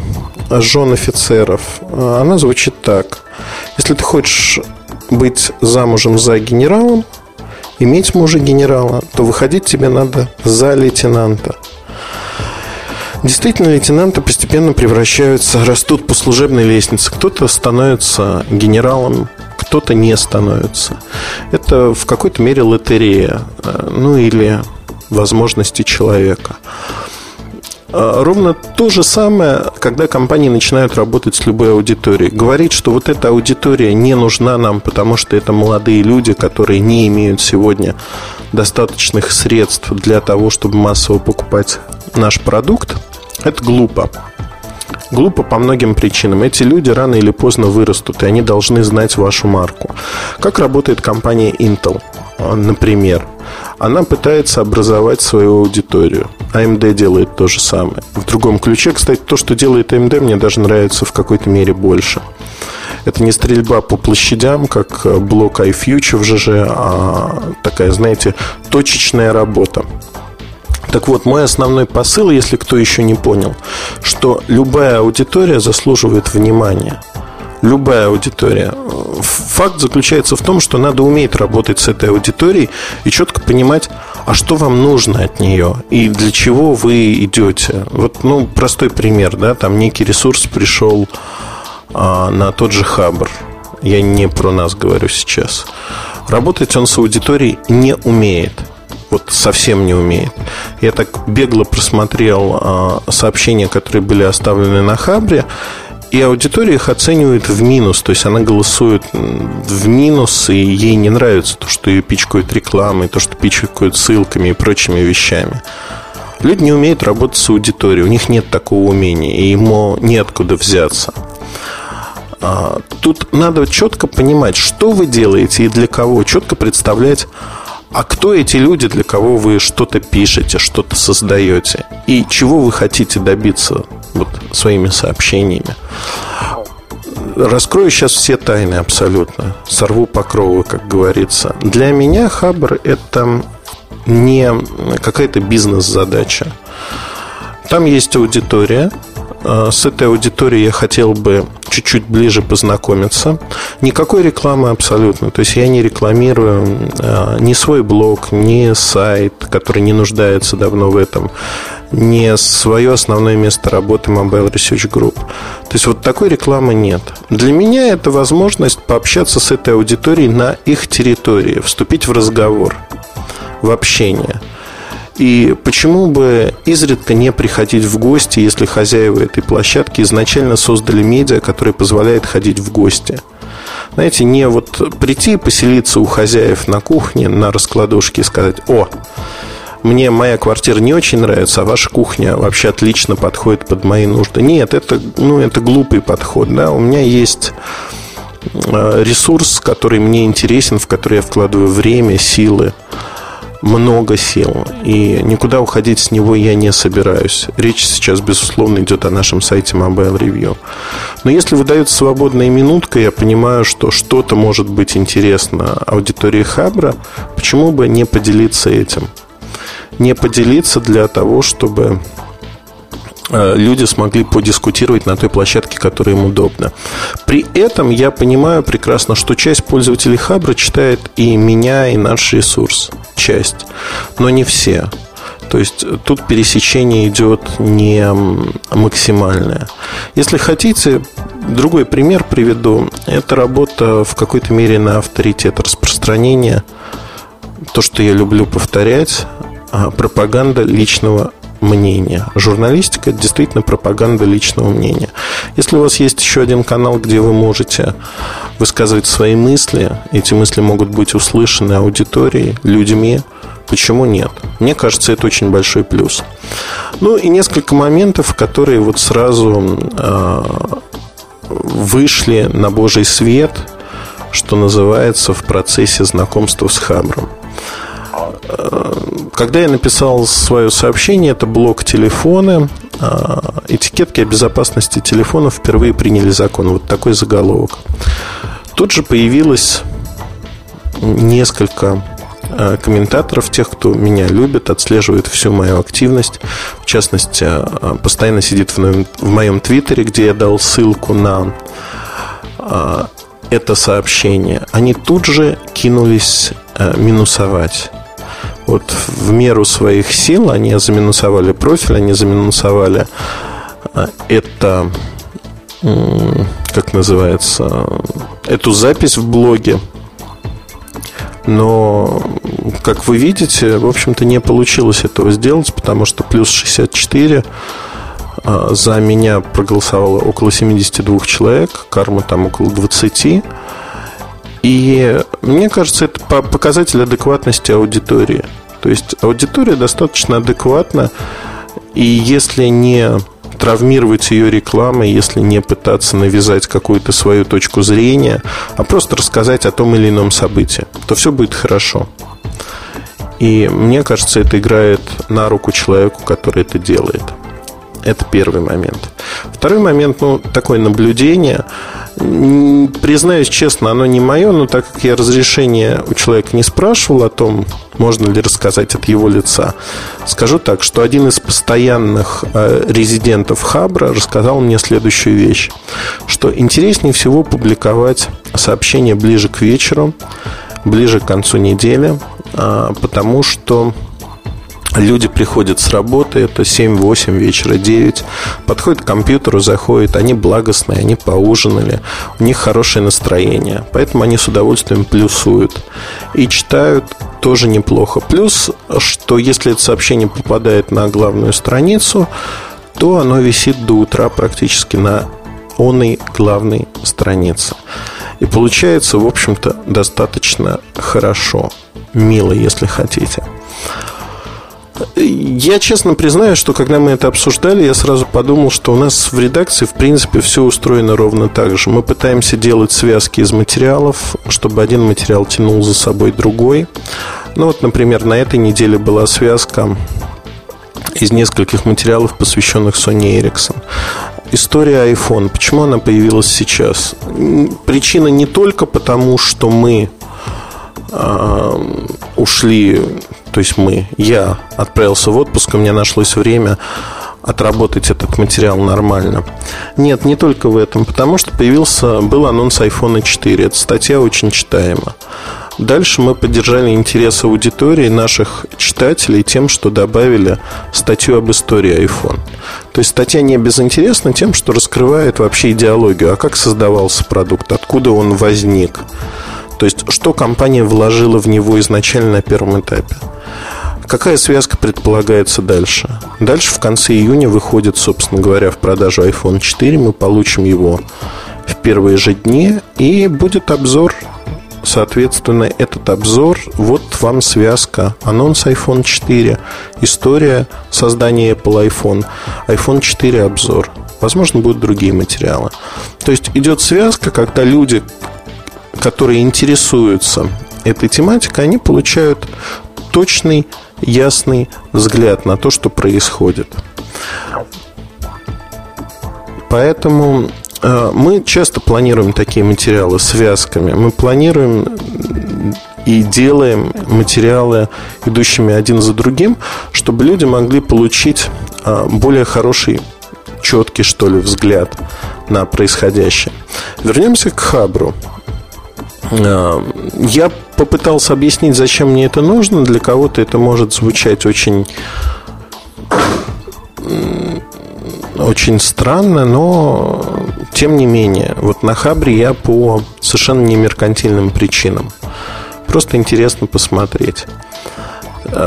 жен офицеров. Она звучит так. Если ты хочешь быть замужем за генералом, иметь мужа генерала, то выходить тебе надо за лейтенанта. Действительно, лейтенанты постепенно превращаются, растут по служебной лестнице. Кто-то становится генералом, кто-то не становится. Это в какой-то мере лотерея, э, ну или возможности человека. А ровно то же самое, когда компании начинают работать с любой аудиторией. Говорить, что вот эта аудитория не нужна нам, потому что это молодые люди, которые не имеют сегодня достаточных средств для того, чтобы массово покупать наш продукт, это глупо. Глупо по многим причинам. Эти люди рано или поздно вырастут, и они должны знать вашу марку. Как работает компания Intel, а, например? Она пытается образовать свою аудиторию. AMD делает то же самое. В другом ключе, кстати, то, что делает AMD, мне даже нравится в какой-то мере больше. Это не стрельба по площадям, как блок iFuture в ЖЖ, а такая, знаете, точечная работа. Так вот, мой основной посыл, если кто еще не понял, что любая аудитория заслуживает внимания. Любая аудитория. Факт заключается в том, что надо уметь работать с этой аудиторией и четко понимать, а что вам нужно от нее и для чего вы идете. Вот, ну, простой пример, да, там некий ресурс пришел а, на тот же Хабр. Я не про нас говорю сейчас. Работать он с аудиторией не умеет – вот совсем не умеет. Я так бегло просмотрел а, сообщения, которые были оставлены на Хабре, и аудитория их оценивает в минус, то есть она голосует в минус, и ей не нравится то, что ее пичкают рекламой, то, что пичкают ссылками и прочими вещами. Люди не умеют работать с аудиторией, у них нет такого умения, и ему неоткуда взяться. А, тут надо четко понимать, что вы делаете и для кого, четко представлять, а кто эти люди, для кого вы что-то пишете, что-то создаете, и чего вы хотите добиться вот, своими сообщениями. Раскрою сейчас все тайны абсолютно. Сорву покровы, как говорится. Для меня Хабр – это не какая-то бизнес-задача. Там есть аудитория, с этой аудиторией я хотел бы чуть-чуть ближе познакомиться. Никакой рекламы абсолютно. То есть я не рекламирую э, ни свой блог, ни сайт, который не нуждается давно в этом, не свое основное место работы Mobile Research Group. То есть вот такой рекламы нет. Для меня это возможность пообщаться с этой аудиторией на их территории, вступить в разговор, в общение – и почему бы изредка не приходить в гости, если хозяева этой площадки изначально создали медиа, которое позволяет ходить в гости? Знаете, не вот прийти и поселиться у хозяев на кухне, на раскладушке и сказать, о, мне моя квартира не очень нравится, а ваша кухня вообще отлично подходит под мои нужды. Нет, это, ну, это глупый подход. Да? У меня есть э, ресурс, который мне интересен, в который я вкладываю время, силы много сил, и никуда уходить с него я не собираюсь. Речь сейчас, безусловно, идет о нашем сайте Mobile Review. Но если выдается свободная минутка, я понимаю, что что-то может быть интересно аудитории Хабра, почему бы не поделиться этим? Не поделиться для того, чтобы люди смогли подискутировать на той площадке, которая им удобна. При этом я понимаю прекрасно, что часть пользователей Хабра читает и меня, и наш ресурс. Часть. Но не все. То есть тут пересечение идет не максимальное. Если хотите, другой пример приведу. Это работа в какой-то мере на авторитет распространения. То, что я люблю повторять, а, пропаганда личного мнения. Журналистика – это действительно пропаганда личного мнения. Если у вас есть еще один канал, где вы можете высказывать свои мысли, эти мысли могут быть услышаны аудиторией, людьми, почему нет? Мне кажется, это очень большой плюс. Ну и несколько моментов, которые вот сразу э, вышли на Божий свет, что называется, в процессе знакомства с Хабром. Э, когда я написал свое сообщение, это блок телефона, э, этикетки о безопасности телефонов впервые приняли закон. Вот такой заголовок. Тут же появилось несколько э, комментаторов, тех, кто меня любит, отслеживает всю мою активность. В частности, постоянно сидит в моем, в моем твиттере, где я дал ссылку на это сообщение. Они тут же кинулись минусовать вот в меру своих сил они заминусовали профиль, они заминусовали а, это, как называется, эту запись в блоге. Но, как вы видите, в общем-то, не получилось этого сделать, потому что плюс 64 а, за меня проголосовало около 72 человек, карма там около 20. И мне кажется, это показатель адекватности аудитории. То есть аудитория достаточно адекватна, и если не травмировать ее рекламой, если не пытаться навязать какую-то свою точку зрения, а просто рассказать о том или ином событии, то все будет хорошо. И мне кажется, это играет на руку человеку, который это делает. Это первый момент. Второй момент, ну, такое наблюдение. Признаюсь честно, оно не мое, но так как я разрешение у человека не спрашивал о том, можно ли рассказать от его лица, скажу так, что один из постоянных э, резидентов Хабра рассказал мне следующую вещь, что интереснее всего публиковать сообщения ближе к вечеру, ближе к концу недели, э, потому что Люди приходят с работы, это 7-8 вечера, 9, подходят к компьютеру, заходят, они благостные, они поужинали, у них хорошее настроение, поэтому они с удовольствием плюсуют и читают тоже неплохо. Плюс, что если это сообщение попадает на главную страницу, то оно висит до утра практически на оной главной странице. И получается, в общем-то, достаточно хорошо, мило, если хотите. Я честно признаю, что когда мы это обсуждали, я сразу подумал, что у нас в редакции, в принципе, все устроено ровно так же. Мы пытаемся делать связки из материалов, чтобы один материал тянул за собой другой. Ну вот, например, на этой неделе была связка из нескольких материалов, посвященных Sony Ericsson. История iPhone. Почему она появилась сейчас? Причина не только потому, что мы ушли, то есть мы, я отправился в отпуск, у меня нашлось время отработать этот материал нормально. Нет, не только в этом, потому что появился, был анонс iPhone 4. Эта статья очень читаема. Дальше мы поддержали интерес аудитории наших читателей тем, что добавили статью об истории iPhone. То есть статья не безинтересна тем, что раскрывает вообще идеологию, а как создавался продукт, откуда он возник. То есть, что компания вложила в него изначально на первом этапе. Какая связка предполагается дальше? Дальше в конце июня выходит, собственно говоря, в продажу iPhone 4. Мы получим его в первые же дни. И будет обзор Соответственно, этот обзор, вот вам связка. Анонс iPhone 4, история создания Apple iPhone, iPhone 4 обзор. Возможно, будут другие материалы. То есть идет связка, когда люди, которые интересуются этой тематикой, они получают точный, ясный взгляд на то, что происходит. Поэтому Э, мы часто планируем такие материалы связками. Мы планируем и делаем материалы, идущими один за другим, чтобы люди могли получить э, более хороший, четкий, что ли, взгляд на происходящее. Вернемся к Хабру. Э, я попытался объяснить, зачем мне это нужно. Для кого-то это может звучать очень очень странно, но тем не менее, вот на Хабре я по совершенно не меркантильным причинам. Просто интересно посмотреть.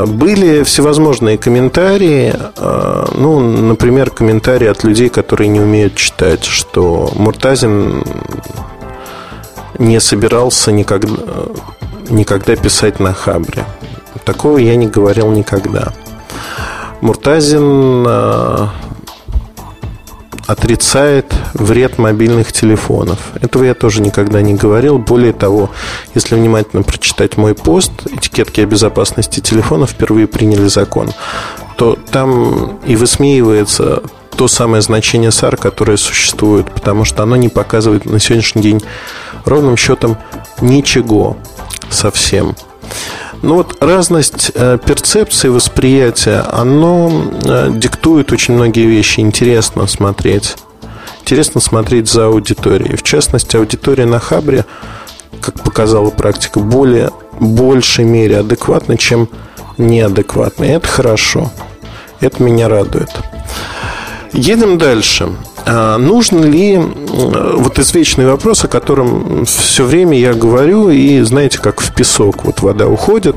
Были всевозможные комментарии, э, ну, например, комментарии от людей, которые не умеют читать, что Муртазин не собирался никогда, никогда писать на Хабре. Такого я не говорил никогда. Муртазин э, отрицает вред мобильных телефонов. Этого я тоже никогда не говорил. Более того, если внимательно прочитать мой пост «Этикетки о безопасности телефонов впервые приняли закон», то там и высмеивается то самое значение SAR, которое существует, потому что оно не показывает на сегодняшний день ровным счетом ничего совсем. Ну вот разность э, перцепции, восприятия, оно э, диктует очень многие вещи. Интересно смотреть. Интересно смотреть за аудиторией. В частности, аудитория на Хабре, как показала практика, более большей мере адекватна, чем неадекватна. И это хорошо. Это меня радует. Едем дальше. А нужно ли, вот извечный вопрос, о котором все время я говорю, и знаете, как в песок, вот вода уходит,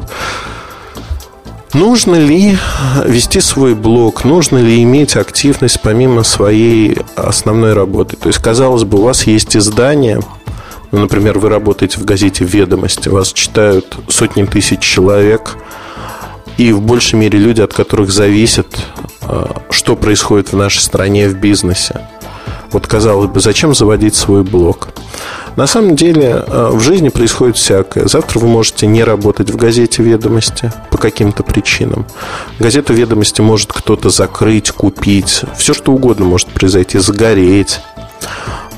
Нужно ли вести свой блог? Нужно ли иметь активность помимо своей основной работы? То есть, казалось бы, у вас есть издание, ну, например, вы работаете в газете «Ведомости», вас читают сотни тысяч человек, и в большей мере люди, от которых зависит, а, что происходит в нашей стране в бизнесе. Вот казалось бы, зачем заводить свой блог? На самом деле э, в жизни происходит всякое. Завтра вы можете не работать в газете «Ведомости» по каким-то причинам. Газету «Ведомости» может кто-то закрыть, купить. Все что угодно может произойти, загореть.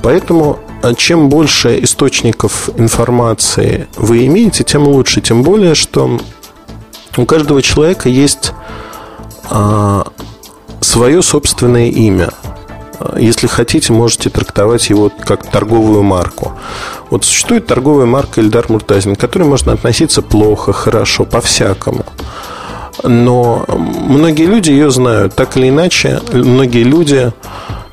Поэтому э, чем больше источников информации вы имеете, тем лучше. Тем более, что у каждого человека есть а, свое собственное имя – если хотите, можете трактовать его как торговую марку. Вот существует торговая марка Эльдар Муртазин, к которой можно относиться плохо, хорошо, по-всякому. Но многие люди ее знают. Так или иначе, многие люди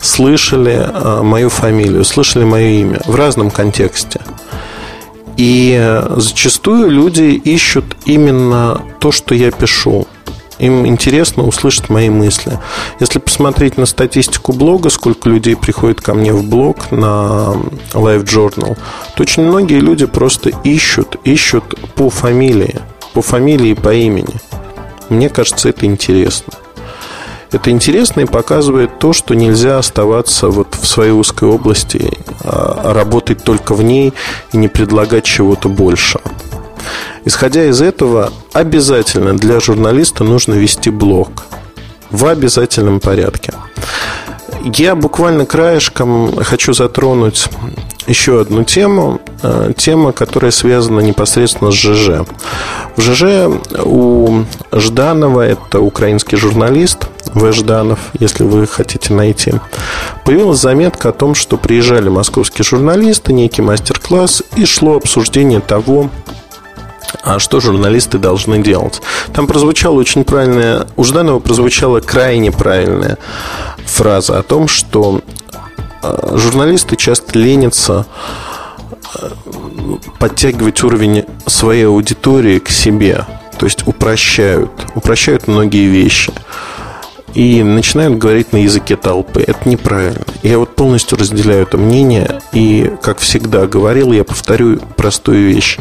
слышали а, мою фамилию, слышали мое имя в разном контексте. И э, зачастую люди ищут именно то, что я пишу. Им интересно услышать мои мысли. Если посмотреть на статистику блога, сколько людей приходит ко мне в блог на Live Journal, то очень многие люди просто ищут, ищут по фамилии, по фамилии и по имени. Мне кажется, это интересно. Это интересно и показывает то, что нельзя оставаться вот в своей узкой области, а работать только в ней и не предлагать чего-то большего. Исходя из этого, обязательно для журналиста нужно вести блог в обязательном порядке. Я буквально краешком хочу затронуть еще одну тему. Э, тема, которая связана непосредственно с ЖЖ. В ЖЖ у Жданова, это украинский журналист, В. Жданов, если вы хотите найти, появилась заметка о том, что приезжали московские журналисты, некий мастер-класс, и шло обсуждение того, а что журналисты должны делать. Там прозвучала очень правильная, у Жданова прозвучала крайне правильная фраза о том, что э, журналисты часто ленятся э, подтягивать уровень своей аудитории к себе, то есть упрощают, упрощают многие вещи и начинают говорить на языке толпы. Это неправильно. Я вот полностью разделяю это мнение и, как всегда говорил, я повторю простую вещь.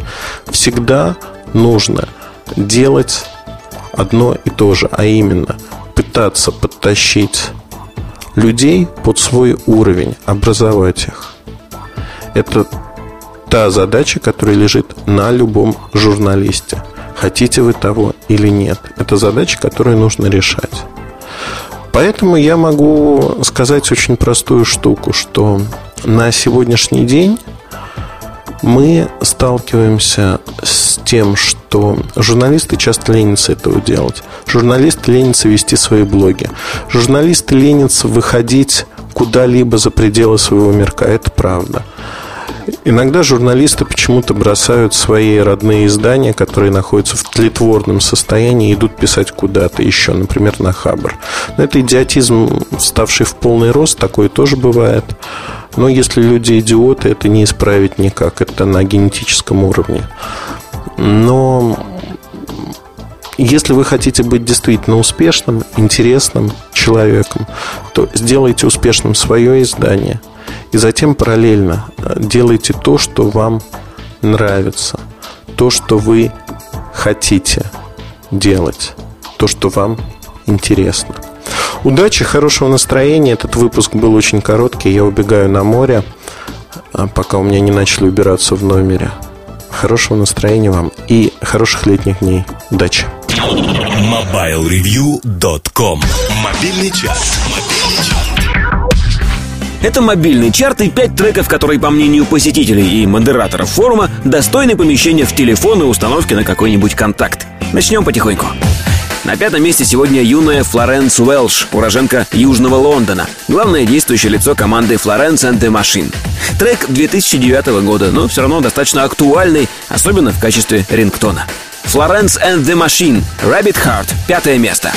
Всегда нужно делать одно и то же, а именно пытаться подтащить людей под свой уровень, образовать их. Это та задача, которая лежит на любом журналисте. Хотите вы того или нет. Это задача, которую нужно решать. Поэтому я могу сказать очень простую штуку, что на сегодняшний день мы сталкиваемся с тем, что журналисты часто ленятся этого делать. Журналисты ленятся вести свои блоги. Журналисты ленятся выходить куда-либо за пределы своего мирка. Это правда. Иногда журналисты почему-то бросают свои родные издания, которые находятся в тлетворном состоянии, и идут писать куда-то еще, например, на Хабр. Но это идиотизм, ставший в полный рост, такое тоже бывает. Но если люди идиоты, это не исправить никак, это на генетическом уровне. Но если вы хотите быть действительно успешным, интересным человеком, то сделайте успешным свое издание – и затем параллельно э, делайте то, что вам нравится, то, что вы хотите делать, то, что вам интересно. Удачи, хорошего настроения. Этот выпуск был очень короткий. Я убегаю на море, а пока у меня не начали убираться в номере. Хорошего настроения вам и хороших летних дней. Удачи. MobileReview.com Мобильный час. Мобильный час. Это мобильный чарт и пять треков, которые, по мнению посетителей и модераторов форума, достойны помещения в телефон и установки на какой-нибудь контакт. Начнем потихоньку. На пятом месте сегодня юная Флоренс Уэлш, уроженка Южного Лондона, главное действующее лицо команды Florence and the Machine. Трек 2009 года, но все равно достаточно актуальный, особенно в качестве рингтона. Florence and the Machine, Rabbit Heart, пятое место.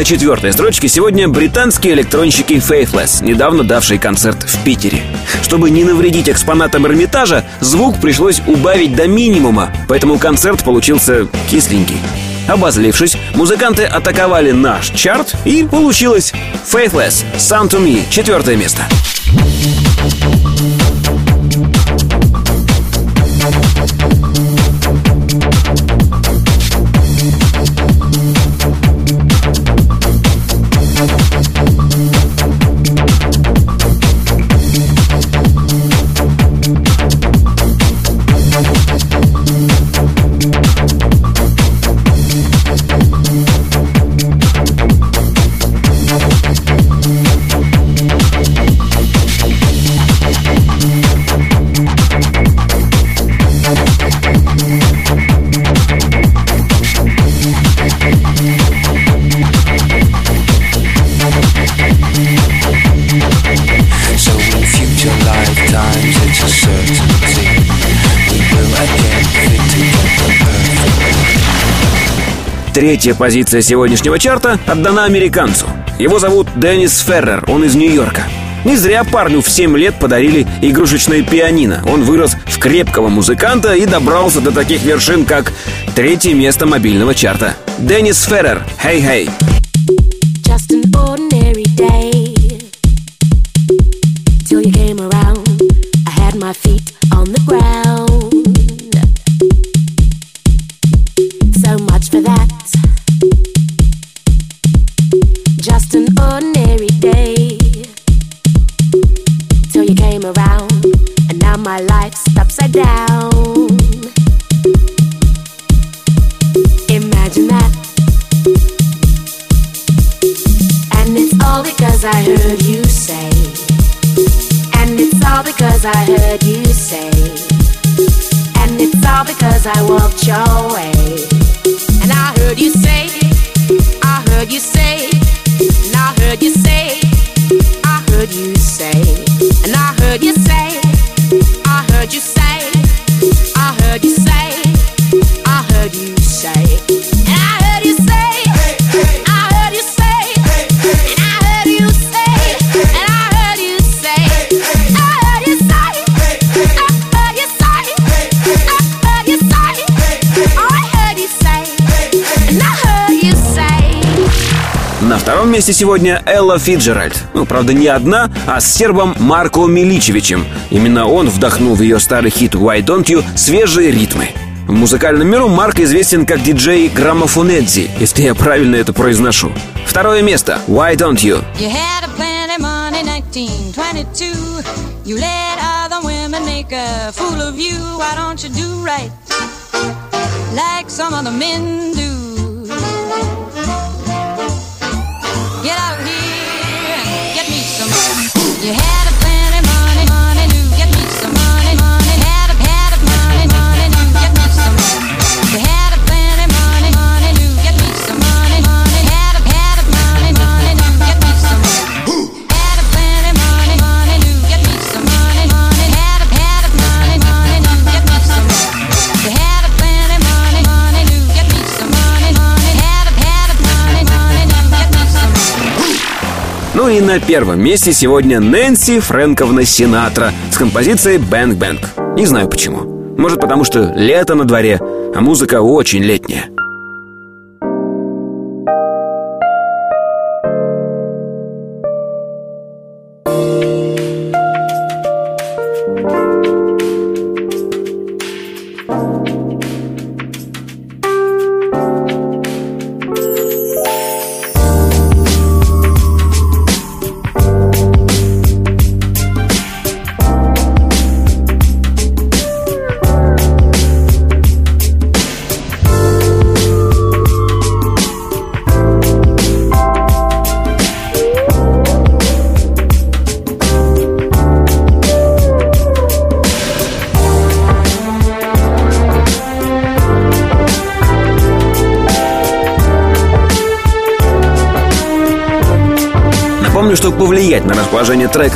На четвертой строчке сегодня британские электронщики Faithless, недавно давшие концерт в Питере. Чтобы не навредить экспонатам Эрмитажа, звук пришлось убавить до минимума, поэтому концерт получился кисленький. Обозлившись, музыканты атаковали наш чарт, и получилось Faithless, Sound to Me, четвертое место. Третья позиция сегодняшнего чарта отдана американцу. Его зовут Деннис Феррер, он из Нью-Йорка. Не зря парню в 7 лет подарили игрушечное пианино. Он вырос в крепкого музыканта и добрался до таких вершин, как третье место мобильного чарта. Деннис Феррер, «Hey, hey». because I heard you say. And it's all because I heard you say. And it's all because I walked your way. Месте сегодня Элла Фиджеральд. Ну, правда, не одна, а с сербом Марко Миличевичем. Именно он вдохнул в ее старый хит «Why Don't You» свежие ритмы. В музыкальном миру Марк известен как диджей Граммофонедзи, если я правильно это произношу. Второе место «Why Don't You». you had a plenty money, 1922. You let other women make a fool of you. Why don't you do right like some other men do? Get out of here and get me some. You had и на первом месте сегодня Нэнси Фрэнковна Синатра с композицией «Бэнк Бэнк». Не знаю почему. Может потому что лето на дворе, а музыка очень летняя.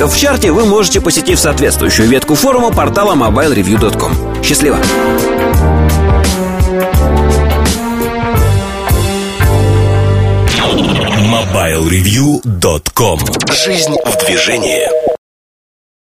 Треков в чарте вы можете, посетив соответствующую ветку форума портала mobilereview.com. Счастливо! mobilereview.com Жизнь в движении